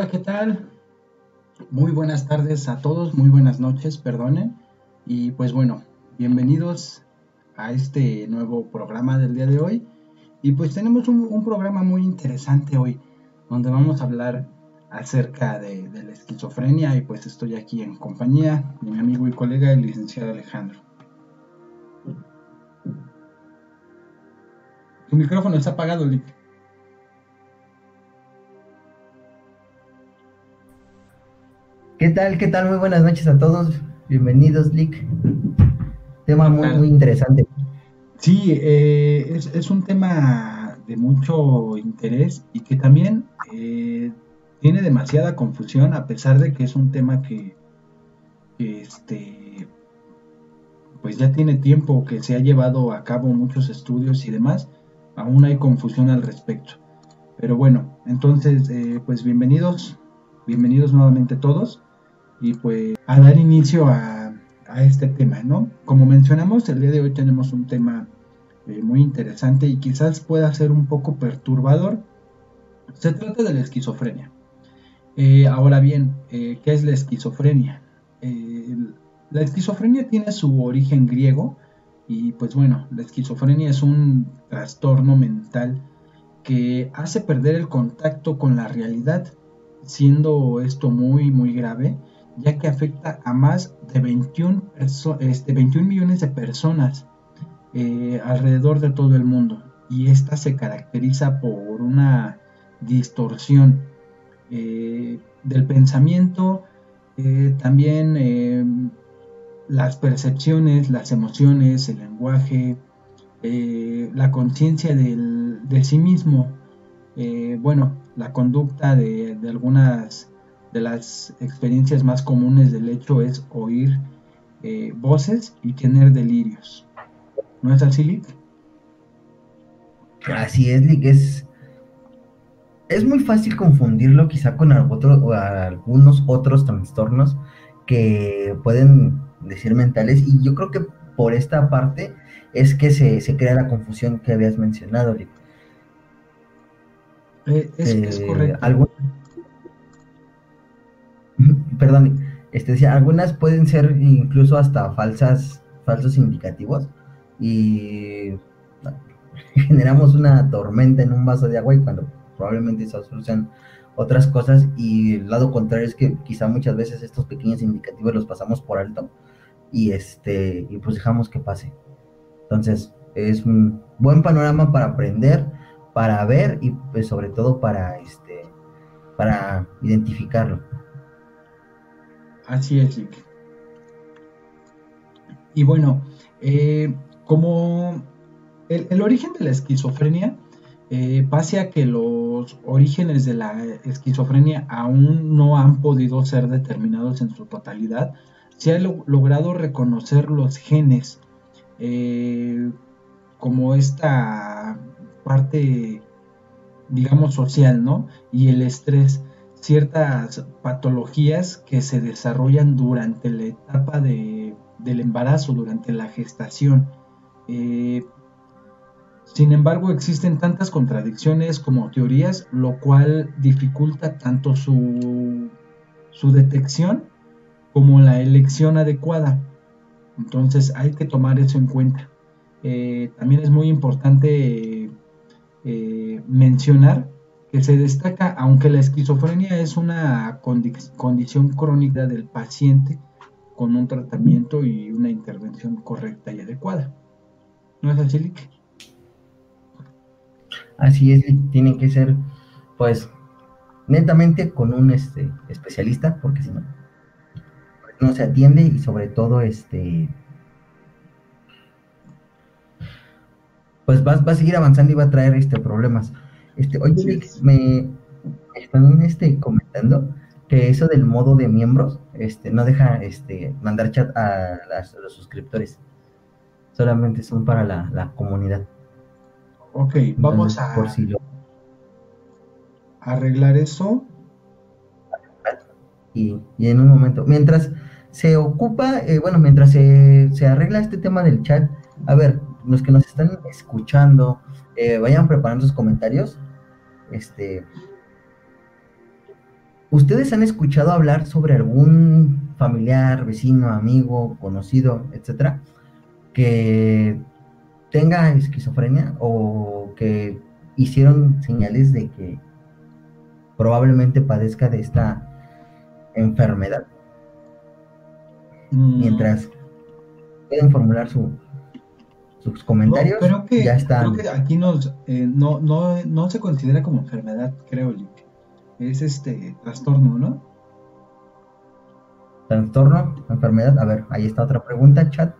Hola, ¿qué tal? Muy buenas tardes a todos, muy buenas noches, perdonen. Y pues bueno, bienvenidos a este nuevo programa del día de hoy. Y pues tenemos un, programa muy interesante hoy, donde vamos a hablar acerca de, la esquizofrenia y pues estoy aquí en compañía de mi amigo y colega el licenciado Alejandro. Tu micrófono está apagado, Lick. ¿Qué tal? ¿Qué tal? Muy buenas noches a todos. Bienvenidos, Lick. Tema muy, muy interesante. Sí, eh, es, un tema de mucho interés y que también eh, tiene demasiada confusión, a pesar de que es un tema que, este, pues ya tiene tiempo que se ha llevado a cabo muchos estudios y demás, aún hay confusión al respecto. Pero bueno, entonces, eh, pues bienvenidos, bienvenidos nuevamente todos y pues a dar inicio a, este tema, ¿no? Como mencionamos, el día de hoy tenemos un tema eh, muy interesante y quizás pueda ser un poco perturbador. Se trata de la esquizofrenia. Eh, ahora bien, eh, ¿qué es la esquizofrenia? la esquizofrenia tiene su origen griego y pues bueno, la esquizofrenia es un trastorno mental que hace perder el contacto con la realidad, siendo esto muy muy grave ya que afecta a más de 21, este, millones de personas eh, alrededor de todo el mundo. Y esta se caracteriza por una distorsión eh, del pensamiento, eh, también las percepciones, las emociones, el lenguaje, la conciencia de sí mismo, bueno, la conducta de algunas de las experiencias más comunes del hecho es oír eh, voces y tener delirios. ¿No es así, Lick? Así es, Lick. Es, es muy fácil confundirlo quizá con algunos otros trastornos que pueden decir mentales y yo creo que por esta parte es que se, crea la confusión que habías mencionado, Lick. Eh, es, es, correcto perdón, este, algunas pueden ser incluso hasta falsas, falsos indicativos y generamos una tormenta en un vaso de agua y cuando probablemente se asocian otras cosas y el lado contrario es que quizá muchas veces estos pequeños indicativos los pasamos por alto y este y pues dejamos que pase. Entonces, es un buen panorama para aprender, para ver y pues sobre todo para este para identificarlo. Así es, Y bueno, eh, como el, origen de la esquizofrenia, eh, pase a que los orígenes de la esquizofrenia aún no han podido ser determinados en su totalidad, se ha logrado reconocer los genes eh, como esta parte, digamos, social, ¿no? Y el estrés ciertas patologías que se desarrollan durante la etapa de, del embarazo, durante la gestación. Eh, sin embargo, existen tantas contradicciones como teorías, lo cual dificulta tanto su, su detección como la elección adecuada. Entonces hay que tomar eso en cuenta. Eh, también es muy importante eh, mencionar que se destaca, aunque la esquizofrenia es una condición crónica del paciente con un tratamiento y una intervención correcta y adecuada. ¿No es así, Lick? Así es, tiene que ser, pues, netamente con un este, especialista, porque si no, no se atiende y sobre todo, este, pues va, va a seguir avanzando y va a traer este, problemas. Este, oye, me están este, comentando que eso del modo de miembros este, no deja este, mandar chat a, los suscriptores. Solamente son para la, comunidad. Ok, vamos a arreglar eso. Y, en un momento, mientras se ocupa, eh, bueno, mientras se, se arregla este tema del chat, a ver, los que nos están escuchando, eh, vayan preparando sus comentarios este, ¿Ustedes han escuchado hablar sobre algún familiar, vecino, amigo, conocido, etcétera, que tenga esquizofrenia o que hicieron señales de que probablemente padezca de esta enfermedad? Mm, Mientras pueden formular su, sus comentarios, No, creo que, ya están. creo que aquí nos, eh, no, no, no se considera como enfermedad, creo, Lick. Es este trastorno, ¿no? Trastorno, enfermedad. A ver, ahí está otra pregunta, chat.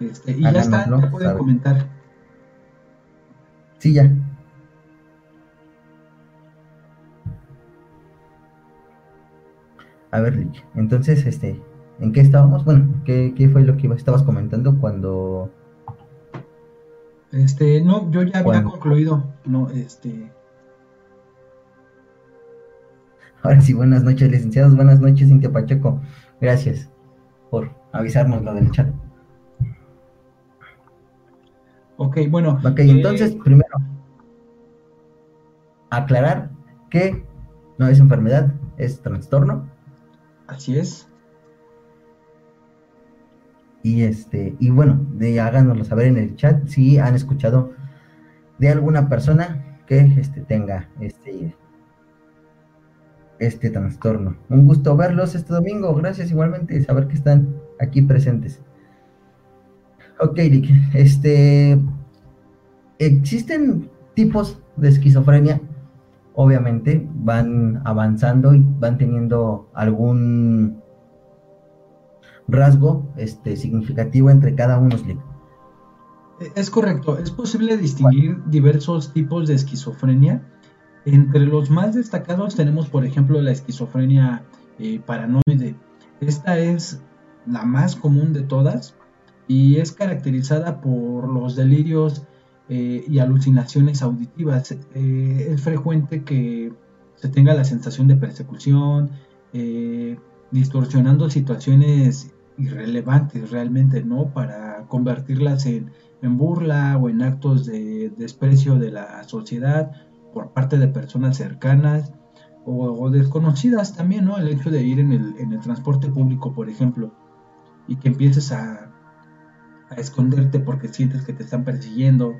Este, y ya está, ya pueden comentar. Sí, ya. A ver, Rich, entonces, este, ¿en qué estábamos? Bueno, ¿qué, qué fue lo que estabas comentando cuando... Este, no, yo ya había concluido. No, este, Ahora sí, buenas noches, licenciados, buenas noches, Cintia Pacheco. Gracias por avisarnos lo del chat. ok, bueno. Ok, eh, entonces, primero, aclarar que no es enfermedad, es trastorno. Así es. Y este, y bueno, de, háganoslo saber en el chat si han escuchado de alguna persona que este, tenga este, este trastorno. Un gusto verlos este domingo. Gracias igualmente saber que están aquí presentes. Ok, Rick, este existen tipos de esquizofrenia. Obviamente van avanzando y van teniendo algún rasgo este, significativo entre cada uno. Slick. Eh, Es correcto, es posible distinguir diversos tipos de esquizofrenia. Entre los más destacados tenemos, por ejemplo, la esquizofrenia eh, paranoide. Esta es la más común de todas y es caracterizada por los delirios eh, y alucinaciones auditivas. Es frecuente que se tenga la sensación de persecución, distorsionando situaciones irrelevantes realmente, ¿no? Para convertirlas en, en burla o en actos de desprecio de la sociedad por parte de personas cercanas o, desconocidas también, ¿no? El hecho de ir en el, en el transporte público, por ejemplo, y que empieces a, a esconderte porque sientes que te están persiguiendo,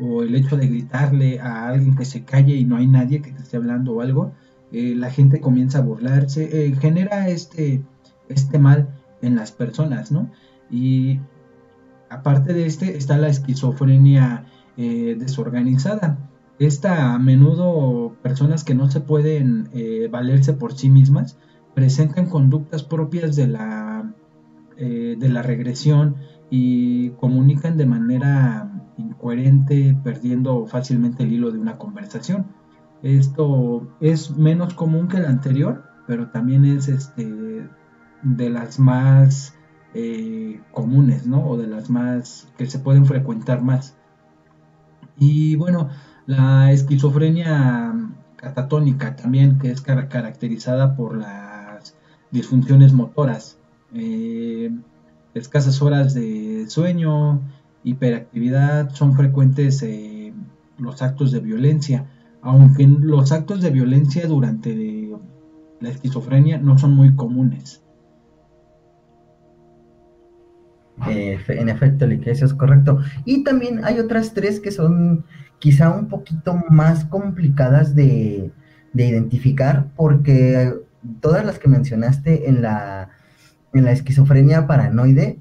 o el hecho de gritarle a alguien que se calle y no hay nadie que te esté hablando o algo, eh, la gente comienza a burlarse, eh, genera este, este mal en las personas, ¿no? Y aparte de este está la esquizofrenia eh, desorganizada. Esta a menudo personas que no se pueden valerse por sí mismas presentan conductas propias de la, de la regresión y comunican de manera incoherente, perdiendo fácilmente el hilo de una conversación. Esto es menos común que el anterior, pero también es este, de las más eh, comunes, ¿no? O de las más que se pueden frecuentar más. Y bueno, la esquizofrenia catatónica también, que es car caracterizada por las disfunciones motoras, eh, escasas horas de sueño, hiperactividad, son frecuentes eh, los actos de violencia, aunque los actos de violencia durante la esquizofrenia no son muy comunes. Eh, en efecto, eso es correcto. Y también hay otras tres que son quizá un poquito más complicadas de, de identificar, porque todas las que mencionaste en la, en la esquizofrenia paranoide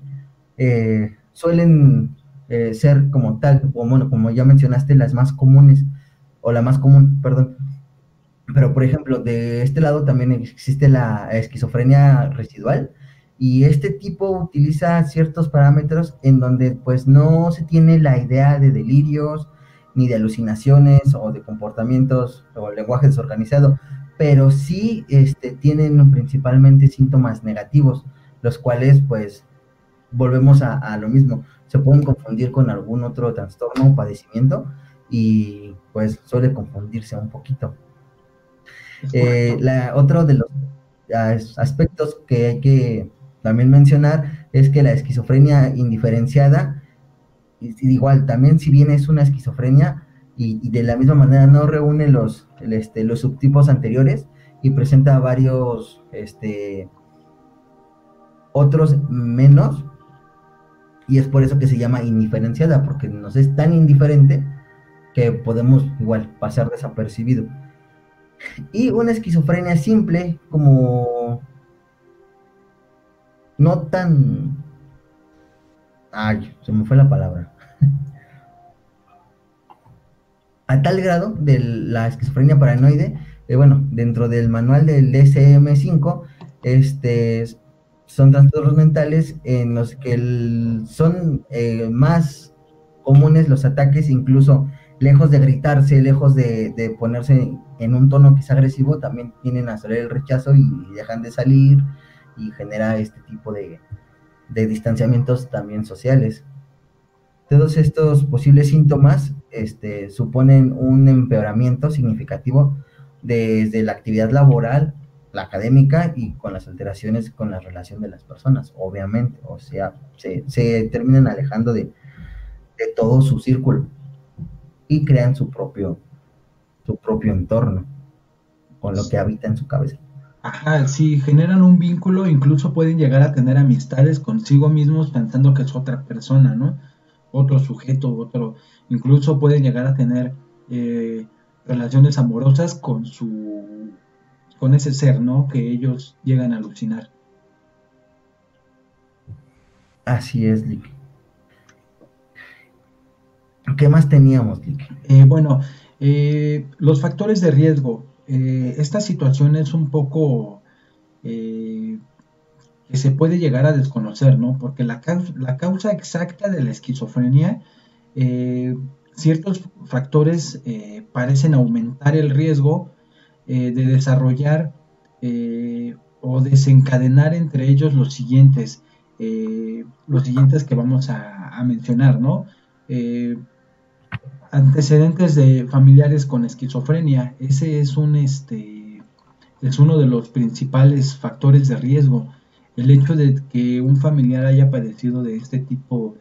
eh, suelen eh, ser como tal, o bueno, como ya mencionaste, las más comunes, o la más común, perdón. Pero, por ejemplo, de este lado también existe la esquizofrenia residual, y este tipo utiliza ciertos parámetros en donde pues no se tiene la idea de delirios, ni de alucinaciones o de comportamientos o lenguaje desorganizado, pero sí este, tienen principalmente síntomas negativos, los cuales pues volvemos a, a, lo mismo, se pueden confundir con algún otro trastorno o padecimiento y pues suele confundirse un poquito. Eh, la, otro de los aspectos que hay que también mencionar es que la esquizofrenia indiferenciada, igual, también si bien es una esquizofrenia y, y de la misma manera no reúne los, el, este, los subtipos anteriores, y presenta varios, este, otros menos, y es por eso que se llama indiferenciada, porque nos es tan indiferente que podemos igual pasar desapercibido. Y una esquizofrenia simple, como no tan... Ay, se me fue la palabra. A tal grado de la esquizofrenia paranoide, eh, bueno, dentro del manual del DSM-5, este, son trastornos mentales en los que son eh, más comunes los ataques, incluso lejos de gritarse, lejos de, ponerse en un tono es agresivo, también tienen a salir el rechazo y dejan de salir y genera este tipo de, distanciamientos también sociales. Todos estos posibles síntomas este, suponen un empeoramiento significativo desde la actividad laboral, la académica y con las alteraciones con la relación de las personas, obviamente. O sea, se, terminan alejando de, de todo su círculo y crean su propio, su propio entorno con lo que habita en su cabeza. Ajá, sí, generan un vínculo, incluso pueden llegar a tener amistades consigo mismos pensando que es otra persona, ¿no? Otro sujeto, otro, incluso pueden llegar a tener eh, relaciones amorosas con su, con ese ser, ¿no? Que ellos llegan a alucinar. Así es, Lick. ¿Qué más teníamos, eh, bueno, eh, los factores de riesgo. Eh, esta situación es un poco que se puede llegar a desconocer, ¿no? Porque la, causa exacta de la esquizofrenia, ciertos factores parecen aumentar el riesgo de desarrollar o desencadenar entre ellos los siguientes, los siguientes que vamos a mencionar, ¿no? Antecedentes de familiares con esquizofrenia. Ese es un este es uno de los principales factores de riesgo. El hecho de que un familiar haya padecido de este tipo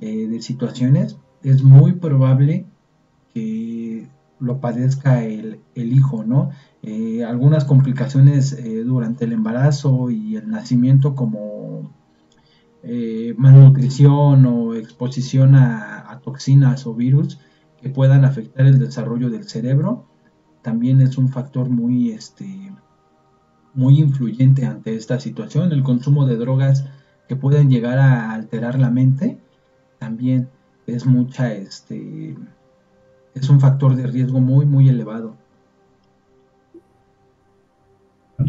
eh, de situaciones es muy probable que lo padezca el, hijo, ¿no? Eh, algunas complicaciones eh, durante el embarazo y el nacimiento como malnutrición o exposición a toxinas o virus que puedan afectar el desarrollo del cerebro, también es un factor muy, este, muy influyente ante esta situación. El consumo de drogas que pueden llegar a alterar la mente, también es mucha, este, es un factor de riesgo muy, muy elevado.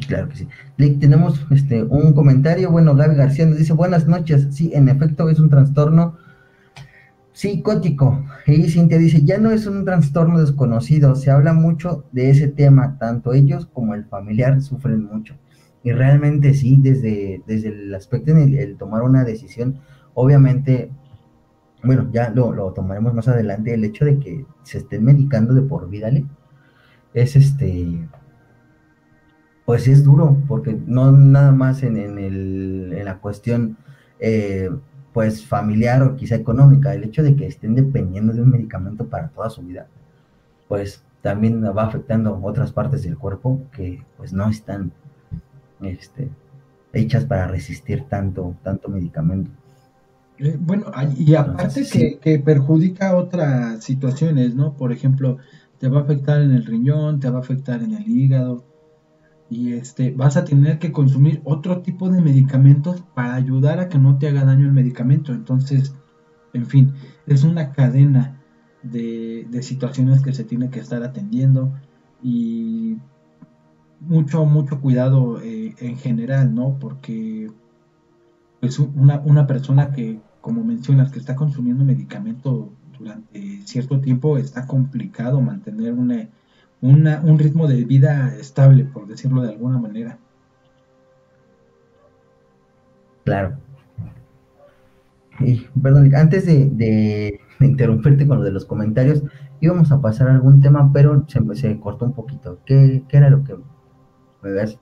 Claro que sí. Tenemos este, un comentario. Bueno, Gaby García nos dice: Buenas noches. Sí, en efecto, es un trastorno psicótico. Y Cintia dice, ya no es un trastorno desconocido, se habla mucho de ese tema, tanto ellos como el familiar sufren mucho. Y realmente sí, desde, desde el aspecto de el, tomar una decisión, obviamente, bueno, ya lo, lo, tomaremos más adelante, el hecho de que se estén medicando de por vida, es este, pues es duro, porque no nada más en, en, el, en la cuestión eh, pues familiar o quizá económica, el hecho de que estén dependiendo de un medicamento para toda su vida, pues también va afectando otras partes del cuerpo que pues no están este, hechas para resistir tanto, tanto medicamento. Eh, bueno, y aparte que, que, perjudica otras situaciones, ¿no? Por ejemplo, te va a afectar en el riñón, te va a afectar en el hígado, y este, vas a tener que consumir otro tipo de medicamentos para ayudar a que no te haga daño el medicamento. Entonces, en fin, es una cadena de, situaciones que se tiene que estar atendiendo y mucho, mucho cuidado eh, en general, ¿no? Porque pues una, una persona que, como mencionas, que está consumiendo medicamento durante cierto tiempo, está complicado mantener una un ritmo de vida estable, por decirlo de alguna manera. Claro. Y, perdón, antes de, interrumpirte con lo de los comentarios, íbamos a pasar a algún tema, pero se, se cortó un poquito. ¿Qué, era lo que me ves?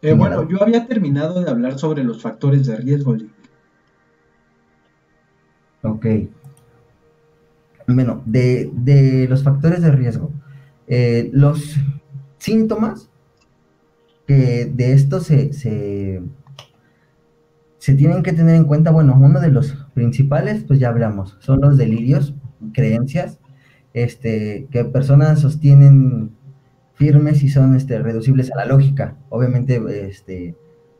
Eh, bueno, yo había terminado de hablar sobre los factores de riesgo. Ok. Bueno, de, de los factores de riesgo. Eh, los síntomas que de esto se, se, se tienen que tener en cuenta, bueno, uno de los principales, pues ya hablamos, son los delirios, creencias, este, que personas sostienen firmes y son este, reducibles a la lógica. Obviamente, este,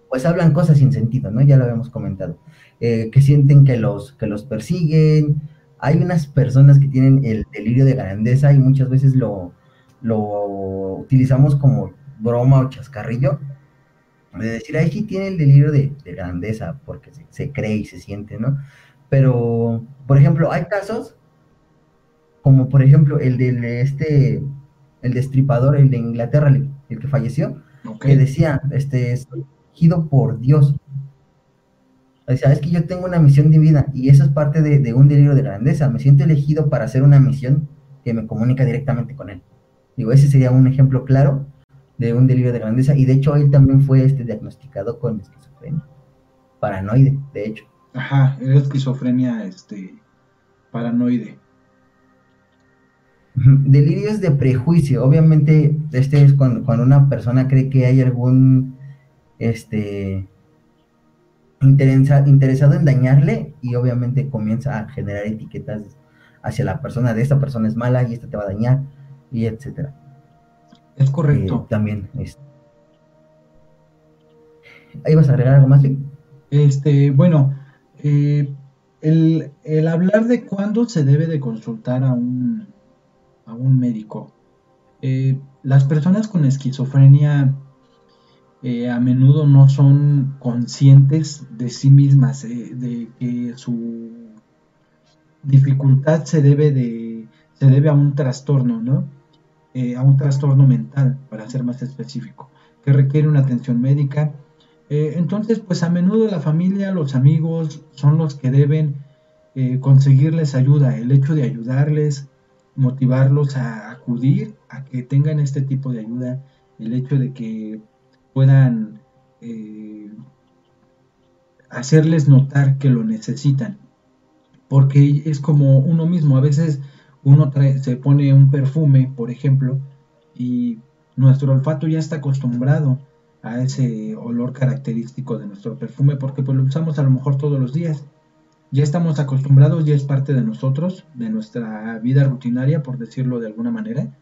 pues hablan cosas sin sentido, ¿no? Ya lo habíamos comentado. Eh, que sienten que los, que los persiguen. Hay unas personas que tienen el delirio de grandeza y muchas veces lo, lo utilizamos como broma o chascarrillo. De decir, ahí sí tiene el delirio de, grandeza porque se, se, cree y se siente, ¿no? Pero, por ejemplo, hay casos como por ejemplo el de este, el destripador, el de Inglaterra, el, que falleció, que decía, este, estoy elegido por Dios. O sea, es que yo tengo una misión divina y eso es parte de, un delirio de grandeza. Me siento elegido para hacer una misión que me comunica directamente con él. Digo, ese sería un ejemplo claro de un delirio de grandeza y de hecho él también fue este diagnosticado con esquizofrenia, paranoide, de hecho. Ajá, esquizofrenia este paranoide. Delirios de prejuicio. Obviamente, este es cuando, una persona cree que hay algún este interesado en dañarle y obviamente comienza a generar etiquetas hacia la persona de esta persona es mala y esta te va a dañar y etcétera. Es correcto. Eh, también es. ¿Ahí vas a agregar algo más? Este, bueno, eh, el, el hablar de cuándo se debe de consultar a un a un médico. Eh, las personas con esquizofrenia eh, a menudo no son conscientes de sí mismas, eh, de que su dificultad se debe, de, se debe a un trastorno, ¿no? A un trastorno mental, para ser más específico, que requiere una atención médica. entonces, pues a menudo la familia, los amigos son los que deben conseguirles ayuda. El hecho de ayudarles, motivarlos a acudir, a que tengan este tipo de ayuda, el hecho de que puedan eh, hacerles notar que lo necesitan, porque es como uno mismo, a veces uno se pone un perfume, por ejemplo, y nuestro olfato ya está acostumbrado a ese olor característico de nuestro perfume porque pues lo usamos a lo mejor todos los días ya estamos acostumbrados, ya es parte de nosotros, de nuestra vida rutinaria, por decirlo de alguna manera,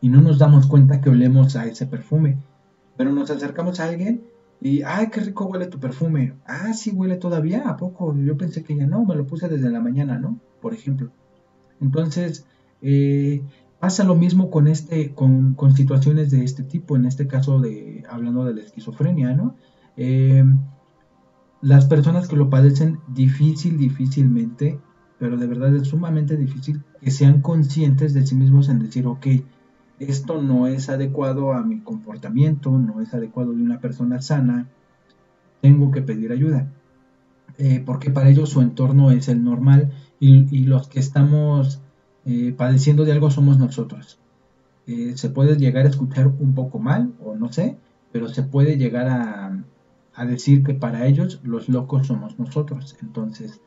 y no nos damos cuenta que olemos a ese perfume. Pero nos acercamos a alguien y, ¡ay, qué rico huele tu perfume! Ah, sí, huele todavía, ¿a poco? Yo pensé que ya no, me lo puse desde la mañana, ¿no? Por ejemplo. Entonces, eh, pasa lo mismo con, este, con, situaciones de este tipo, en este caso de, hablando de la esquizofrenia, ¿no? Eh, las personas que lo padecen difícil, difícilmente, pero de verdad es sumamente difícil que sean conscientes de sí mismos en decir, ok, esto no es adecuado a mi comportamiento, no es adecuado de una persona sana, tengo que pedir ayuda. Eh, porque para ellos su entorno es el normal y, los que estamos eh, padeciendo de algo somos nosotros. Eh, se puede llegar a escuchar un poco mal, o no sé, pero se puede llegar a, a decir que para ellos los locos somos nosotros. Entonces,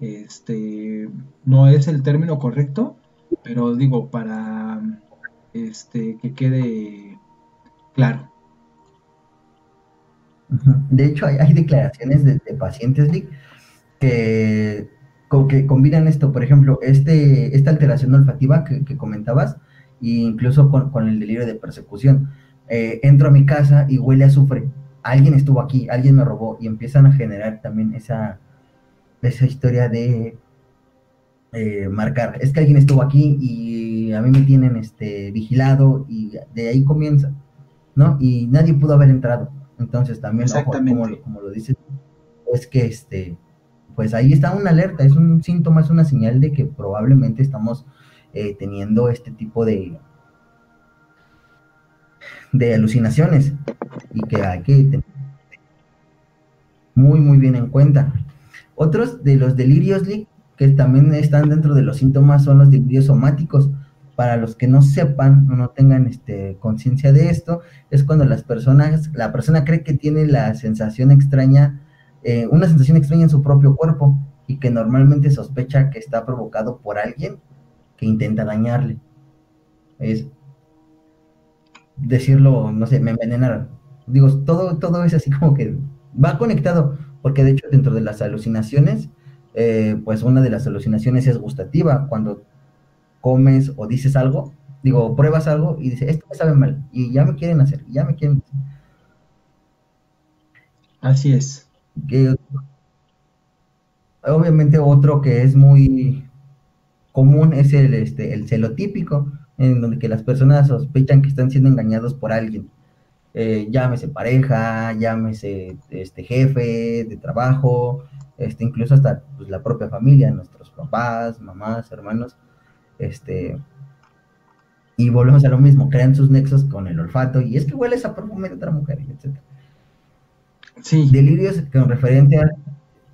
este no es el término correcto, pero digo para este que quede claro. De hecho, hay, declaraciones de, pacientes que, que combinan esto, por ejemplo, este, esta alteración olfativa que, comentabas, e incluso con, el delirio de persecución. Eh, entro a mi casa y huele a azufre alguien estuvo aquí, alguien me robó, y empiezan a generar también esa, esa historia de eh, marcar, es que alguien estuvo aquí y a mí me tienen este, vigilado y de ahí comienza, ¿no? Y nadie pudo haber entrado. Entonces también, como, como, lo dices, es que este, pues ahí está una alerta, es un síntoma, es una señal de que probablemente estamos eh, teniendo este tipo de, de alucinaciones y que hay que tener muy, muy bien en cuenta. Otros de los delirios que también están dentro de los síntomas son los delirios somáticos. Para los que no sepan o no tengan este, conciencia de esto, es cuando las personas, la persona cree que tiene la sensación extraña, eh, una sensación extraña en su propio cuerpo y que normalmente sospecha que está provocado por alguien que intenta dañarle. Es decirlo, no sé, me envenenaron. Digo, todo, todo es así como que va conectado, porque de hecho dentro de las alucinaciones, eh, pues una de las alucinaciones es gustativa, cuando comes o dices algo, digo, pruebas algo y dices, esto me sabe mal, y ya me quieren hacer, ya me quieren Así es. Obviamente otro que es muy común es el, este, el celotípico, en donde que las personas sospechan que están siendo engañados por alguien. Eh, llámese pareja, llámese este jefe de trabajo, este, incluso hasta pues, la propia familia, nuestros papás, mamás, hermanos, este, y volvemos a lo mismo, crean sus nexos con el olfato, y es que huele esa perfume de otra mujer, etc. Sí. Delirios con referencias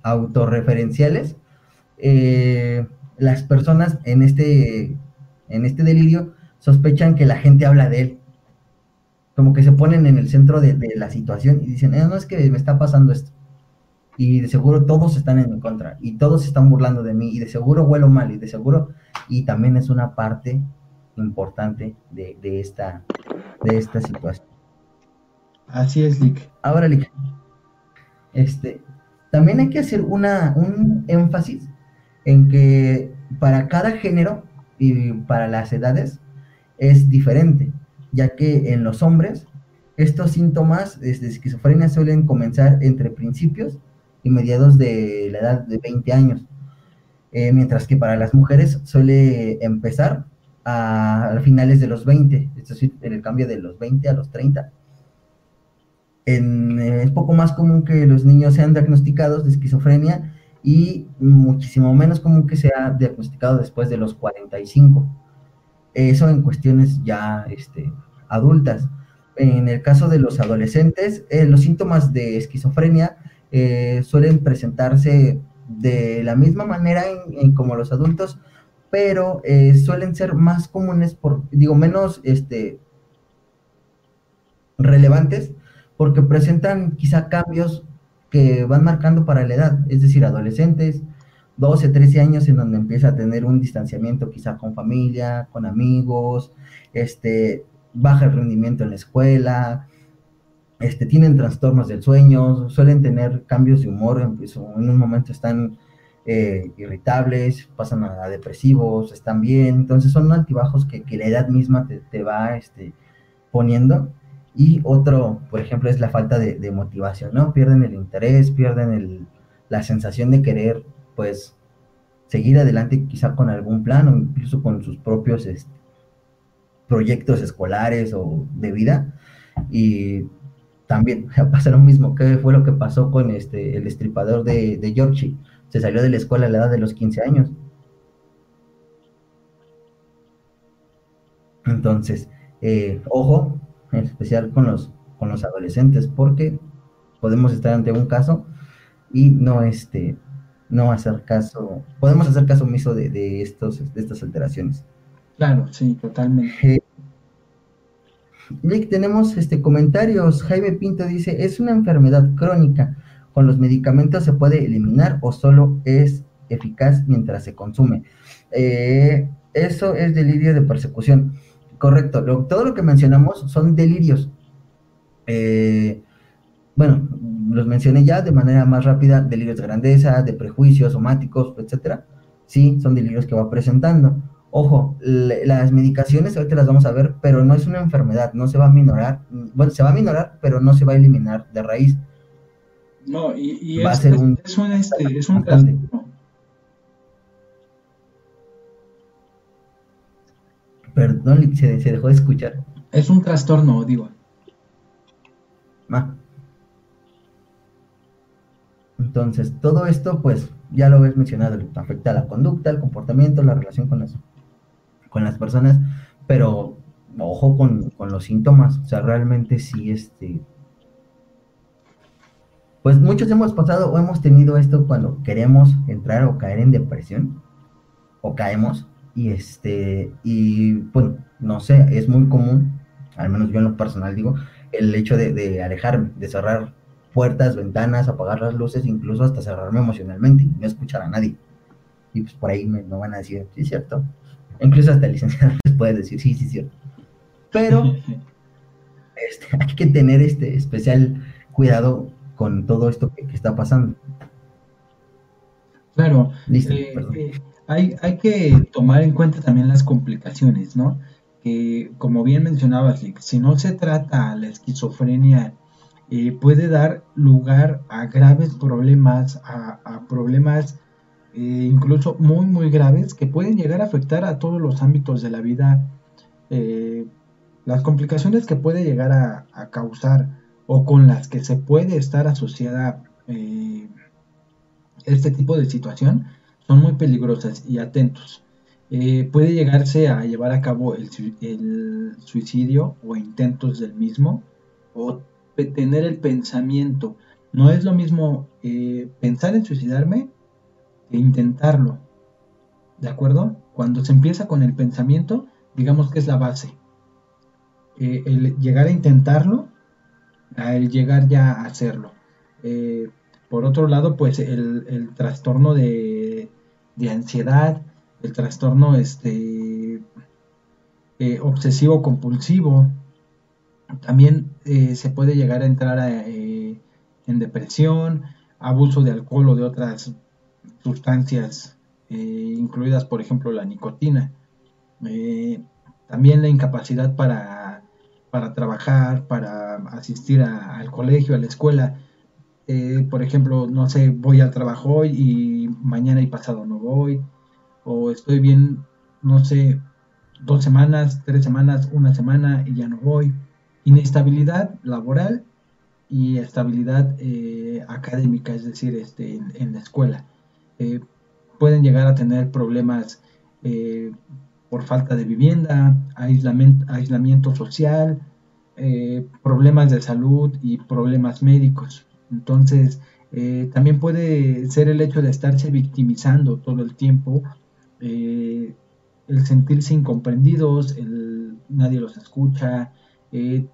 autorreferenciales. Eh, las personas en este, en este delirio sospechan que la gente habla de él. Como que se ponen en el centro de, la situación y dicen, eh, no es que me está pasando esto. Y de seguro todos están en mi contra y todos están burlando de mí y de seguro huelo mal y de seguro. Y también es una parte importante de, esta, de esta situación. Así es, Lick. Ahora, Lick, este, también hay que hacer un énfasis en que para cada género y para las edades es diferente, ya que en los hombres estos síntomas de esquizofrenia suelen comenzar entre principios y mediados de la edad de 20 años, eh, mientras que para las mujeres suele empezar a, finales de los 20, es decir, en el cambio de los 20 a los 30. Es poco más común que los niños sean diagnosticados de esquizofrenia y muchísimo menos común que sea diagnosticado después de los 45. Eso en cuestiones ya este, adultas. En el caso de los adolescentes, eh, los síntomas de esquizofrenia eh, suelen presentarse de la misma manera como los adultos, pero eh, suelen ser más comunes, por, digo, menos este, relevantes, porque presentan quizá cambios que van marcando para la edad, es decir, adolescentes, 12, 13 años en donde empieza a tener un distanciamiento quizá con familia, con amigos, este, baja el rendimiento en la escuela, este, tienen trastornos del sueño, suelen tener cambios de humor, en, pues, un momento están eh, irritables, pasan a, depresivos, están bien, entonces son altibajos que, la edad misma te, te va este, poniendo y otro, por ejemplo, es la falta de, motivación, ¿no? Pierden el interés, pierden la sensación de querer, pues, seguir adelante quizá con algún plan o incluso con sus propios este, proyectos escolares o de vida. Y también pasa lo mismo, ¿qué fue lo que pasó con este, el destripador de, de Georgie? Se salió de la escuela a la edad de los 15 años. Entonces, eh, ojo, en especial con los, con los adolescentes, porque podemos estar ante un caso y no este no hacer caso, podemos hacer caso omiso de, estos, de estas alteraciones. Claro, sí, totalmente. Eh, tenemos este comentarios. Jaime Pinto dice, es una enfermedad crónica. ¿Con los medicamentos se puede eliminar o solo es eficaz mientras se consume? Eh, eso es delirio de persecución. Correcto, todo lo que mencionamos son delirios. Eh, bueno, los mencioné ya de manera más rápida, delirios de grandeza, de prejuicios somáticos, etcétera. Sí, son delirios que va presentando. Ojo, las medicaciones ahorita las vamos a ver, pero no es una enfermedad, no se va a minorar, bueno, se va a minorar, pero no se va a eliminar de raíz. No, y, va es, a ser un, es un, este, es un Perdón, se, dejó de escuchar. Es un trastorno, digo. Ah. Entonces, todo esto, pues, ya lo ves mencionado, afecta a la conducta, el comportamiento, la relación con las, con las personas, pero ojo con, con los síntomas, o sea, realmente sí, este, pues muchos hemos pasado o hemos tenido esto cuando queremos entrar o caer en depresión, o caemos, y este, y bueno, no sé, es muy común, al menos yo en lo personal digo, el hecho de, alejarme, de cerrar puertas, ventanas, apagar las luces, incluso hasta cerrarme emocionalmente y no escuchar a nadie. Y pues por ahí me, van a decir, sí, es cierto. Incluso hasta el licenciado les puede decir, sí, sí, es cierto. Pero este, hay que tener este especial cuidado con todo esto que, está pasando. Claro, eh, eh, hay, que tomar en cuenta también las complicaciones, ¿no? Que como bien mencionabas, si no se trata la esquizofrenia, eh, puede dar lugar a graves problemas, a, problemas incluso muy, muy graves que pueden llegar a afectar a todos los ámbitos de la vida las complicaciones que puede llegar a, causar o con las que se puede estar asociada eh, este tipo de situación son muy peligrosas y atentos. Eh, puede llegarse a llevar a cabo el, suicidio o intentos del mismo o tener el pensamiento. No es lo mismo eh, pensar en suicidarme que intentarlo. ¿De acuerdo? Cuando se empieza con el pensamiento, digamos que es la base. Eh, el llegar a intentarlo a el llegar ya a hacerlo. Por otro lado, pues el, trastorno de, ansiedad, el trastorno este, eh, obsesivo compulsivo, también se puede llegar a entrar en depresión, abuso de alcohol o de otras sustancias, incluidas por ejemplo la nicotina. también la incapacidad para para trabajar, para asistir al colegio, a la escuela. Eh, por ejemplo, no sé, voy al trabajo y mañana y pasado no voy. O estoy bien, no sé, dos semanas, tres semanas, una semana y ya no voy. Inestabilidad laboral y estabilidad eh, académica, es decir, este, en, la escuela. Eh, pueden llegar a tener problemas por falta de vivienda, aislamiento, social, eh, problemas de salud y problemas médicos. Entonces, eh, también puede ser el hecho de estarse victimizando todo el tiempo, eh, el sentirse incomprendidos, el nadie los escucha, el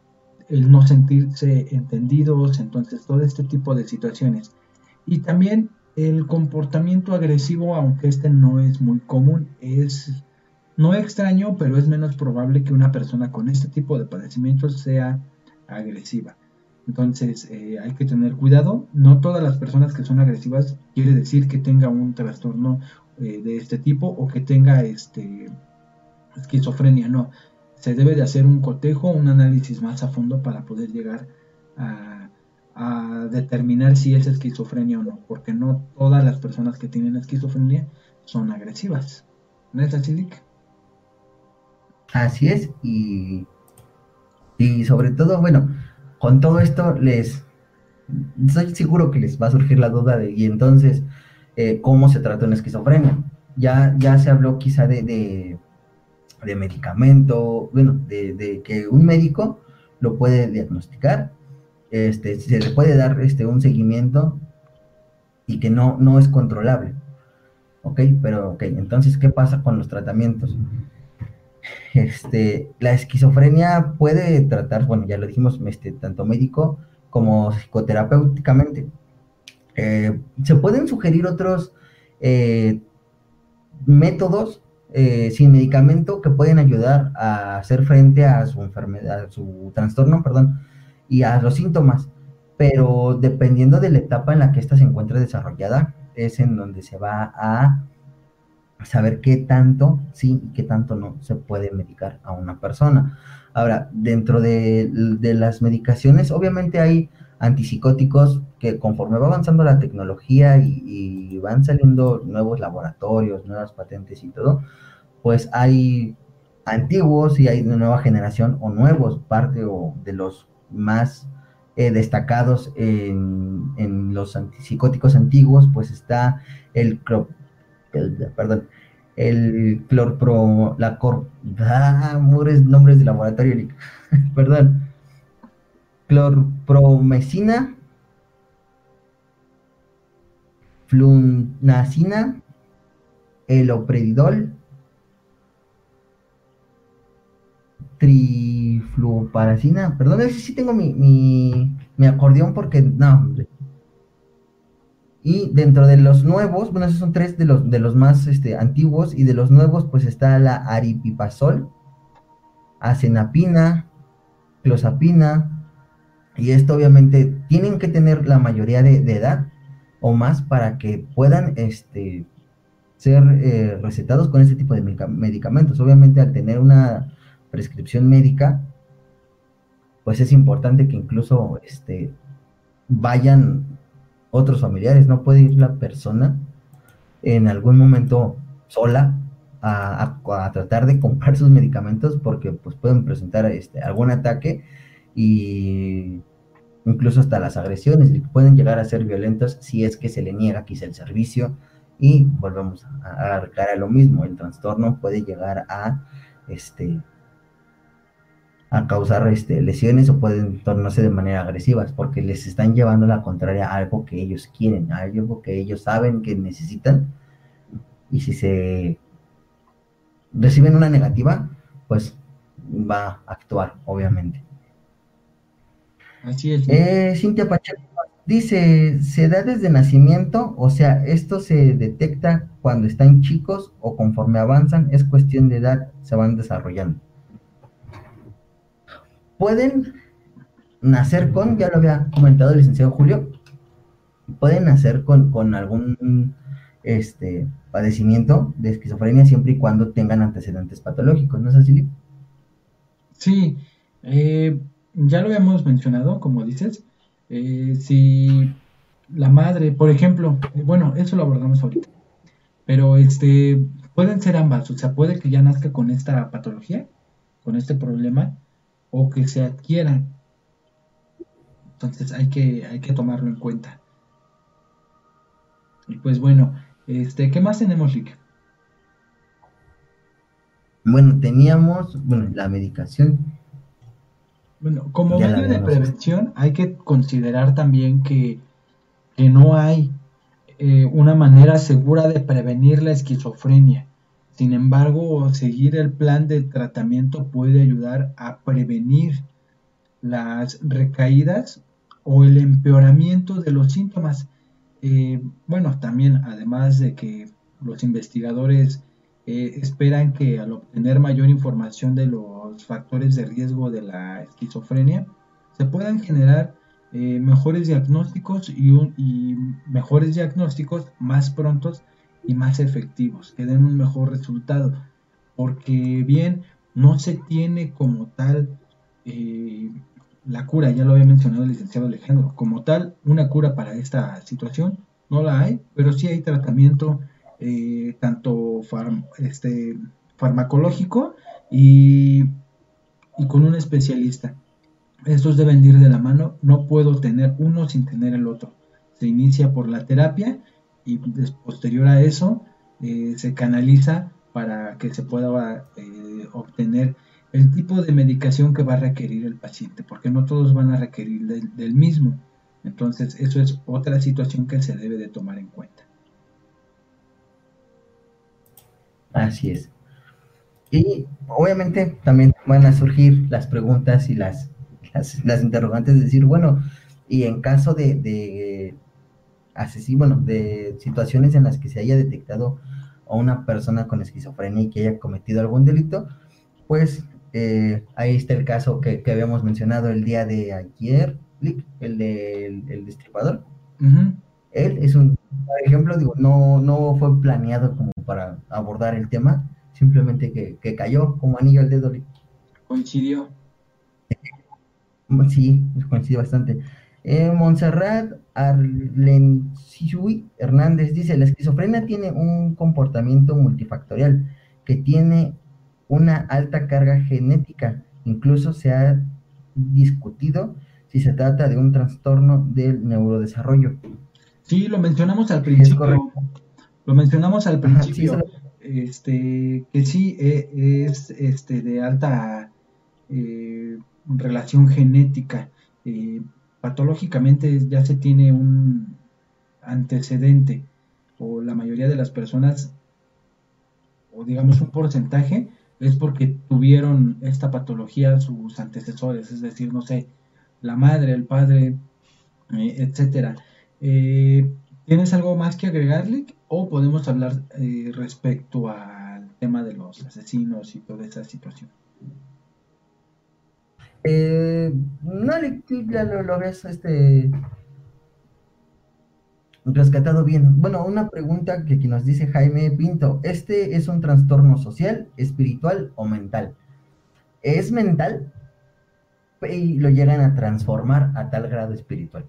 no sentirse entendidos, entonces todo este tipo de situaciones. Y también el comportamiento agresivo, aunque este no es muy común, es no extraño, pero es menos probable que una persona con este tipo de padecimientos sea agresiva. Entonces eh, hay que tener cuidado. No todas las personas que son agresivas quiere decir que tenga un trastorno eh, de este tipo o que tenga este, esquizofrenia. No, se debe de hacer un cotejo, un análisis más a fondo para poder llegar a, determinar si es esquizofrenia o no, porque no todas las personas que tienen esquizofrenia son agresivas. ¿No es así, Dick? Así es, y, y sobre todo, bueno, con todo esto les, estoy seguro que les va a surgir la duda de, y entonces, eh, ¿cómo se trata una esquizofrenia? Ya, ya se habló quizá de, de, medicamento, bueno, de, que un médico lo puede diagnosticar, este, se le puede dar este, un seguimiento y que no, no es controlable. ¿Ok? Pero, ok, entonces, ¿qué pasa con los tratamientos? Este, la esquizofrenia puede tratar, bueno, ya lo dijimos, este, tanto médico como psicoterapéuticamente. Eh, se pueden sugerir otros eh, métodos eh, sin medicamento que pueden ayudar a hacer frente a su enfermedad, a su trastorno, perdón, y a los síntomas. Pero dependiendo de la etapa en la que ésta se encuentre desarrollada, es en donde se va a saber qué tanto sí y qué tanto no se puede medicar a una persona. Ahora, dentro de, las medicaciones, obviamente hay antipsicóticos que conforme va avanzando la tecnología y, van saliendo nuevos laboratorios, nuevas patentes y todo, pues hay antiguos y hay de nueva generación o nuevos, parte o de los más eh, destacados en, en, los antipsicóticos antiguos, pues está el, perdón, el clorpro, la cor, ah, nombres de laboratorio, perdón, clorpromecina, flunacina, elopredidol, trifluparacina, perdón, ese sí tengo mi, mi, mi acordeón porque, no, hombre, y dentro de los nuevos, bueno, esos son tres de los, de los más este, antiguos, y de los nuevos, pues está la aripipazol, acenapina, clozapina, y esto obviamente tienen que tener la mayoría de, edad o más para que puedan este, ser eh, recetados con este tipo de medicamentos. Obviamente al tener una prescripción médica, pues es importante que incluso este, vayan otros familiares, no puede ir la persona en algún momento sola a, tratar de comprar sus medicamentos porque pues pueden presentar este, algún ataque y incluso hasta las agresiones pueden llegar a ser violentas si es que se le niega quizá el servicio. Y volvemos a, a, a lo mismo, el trastorno puede llegar a este a causar este, lesiones o pueden tornarse de manera agresivas porque les están llevando la contraria a algo que ellos quieren, a algo que ellos saben que necesitan y si se reciben una negativa, pues va a actuar, obviamente. Así es. Eh, Cintia Pacheco dice, ¿se da desde nacimiento? O sea, ¿esto se detecta cuando están chicos o conforme avanzan? Es cuestión de edad, se van desarrollando. Pueden nacer con, ya lo había comentado el licenciado Julio, pueden nacer con, con algún este, padecimiento de esquizofrenia siempre y cuando tengan antecedentes patológicos, ¿no es así? Sí, eh, ya lo habíamos mencionado, como dices, eh, si la madre, por ejemplo, eh, bueno, eso lo abordamos ahorita, pero este, pueden ser ambas, o sea, puede que ya nazca con esta patología, con este problema, o que se adquiera. Entonces hay que, hay que tomarlo en cuenta. Y pues bueno, este, ¿qué más tenemos, Rick? Bueno, teníamos, bueno, la medicación. Bueno, como medio de prevención hay que considerar también que, que no hay eh, una manera segura de prevenir la esquizofrenia. Sin embargo, seguir el plan de tratamiento puede ayudar a prevenir las recaídas o el empeoramiento de los síntomas. Eh, bueno, también además de que los investigadores eh, esperan que al obtener mayor información de los factores de riesgo de la esquizofrenia, se puedan generar eh, mejores diagnósticos y, y, mejores diagnósticos más prontos y más efectivos, que den un mejor resultado, porque bien, no se tiene como tal eh, la cura, ya lo había mencionado el licenciado Alejandro, como tal, una cura para esta situación, no la hay, pero sí hay tratamiento eh, tanto este, farmacológico y, y con un especialista. Estos deben ir de la mano, no puedo tener uno sin tener el otro. Se inicia por la terapia y posterior a eso eh, se canaliza para que se pueda eh, obtener el tipo de medicación que va a requerir el paciente, porque no todos van a requerir del, mismo. Entonces, eso es otra situación que se debe de tomar en cuenta. Así es. Y obviamente también van a surgir las preguntas y las, las, interrogantes de decir, bueno, y en caso de, asesino, bueno, de situaciones en las que se haya detectado a una persona con esquizofrenia y que haya cometido algún delito, pues eh, ahí está el caso que, habíamos mencionado el día de ayer, el del de, destripador. Él es un, por ejemplo, digo, no, no fue planeado como para abordar el tema, simplemente que, cayó como anillo al dedo. Coincidió. Sí, coincidió bastante. Eh, Montserrat Arlenciui Hernández dice, la esquizofrenia tiene un comportamiento multifactorial que tiene una alta carga genética. Incluso se ha discutido si se trata de un trastorno del neurodesarrollo. Sí, lo mencionamos al principio. Lo mencionamos al principio. este, que sí e, es este, de alta eh, relación genética. Eh, patológicamente ya se tiene un antecedente o la mayoría de las personas o digamos un porcentaje es porque tuvieron esta patología sus antecesores, es decir, no sé, la madre, el padre, eh, etcétera. Eh, ¿Tienes algo más que agregarle o podemos hablar eh, respecto al tema de los asesinos y toda esa situación? Eh, no, ya lo, lo este, rescatado bien. Bueno, una pregunta que, que nos dice Jaime Pinto. ¿Este es un trastorno social, espiritual o mental? ¿Es mental? Y lo llegan a transformar a tal grado espiritual.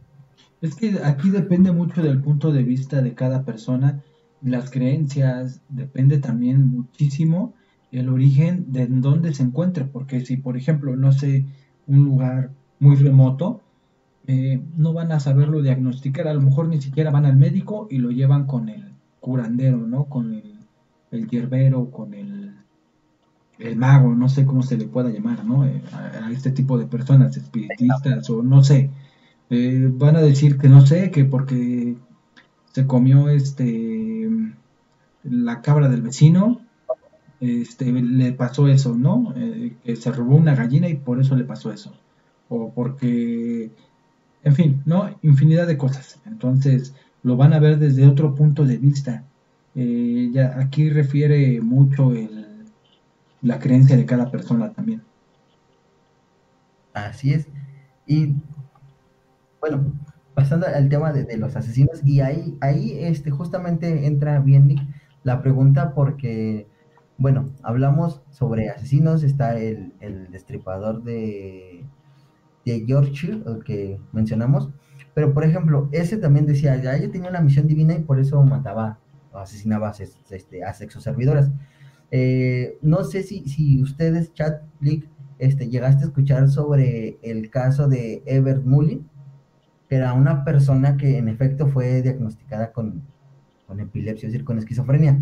Es que aquí depende mucho del punto de vista de cada persona, las creencias, depende también muchísimo el origen de dónde se encuentre, porque si por ejemplo, no sé, un lugar muy remoto, eh, no van a saberlo diagnosticar, a lo mejor ni siquiera van al médico y lo llevan con el curandero, ¿no? Con el, el hierbero, con el, el mago, no sé cómo se le pueda llamar, ¿no? Eh, a, este tipo de personas, espiritistas o no sé. Eh, van a decir que no sé, que porque se comió este la cabra del vecino, este, le pasó eso, ¿no? que se robó una gallina y por eso le pasó eso. O porque en fin, ¿no? Infinidad de cosas. Entonces, lo van a ver desde otro punto de vista. Eh, ya aquí refiere mucho el, la creencia de cada persona también. Así es. Y bueno, pasando al tema de, los asesinos, y ahí, ahí este, justamente entra bien la pregunta porque, bueno, hablamos sobre asesinos, está el, el destripador de de Yorkshire, el que mencionamos, pero por ejemplo, ese también decía, ya ella tenía una misión divina y por eso mataba o asesinaba a, este, a sexoservidoras. Eh, no sé si, si ustedes, chat, este, llegaste a escuchar sobre el caso de Ever Mullin, que era una persona que en efecto fue diagnosticada con, con epilepsia, es decir, con esquizofrenia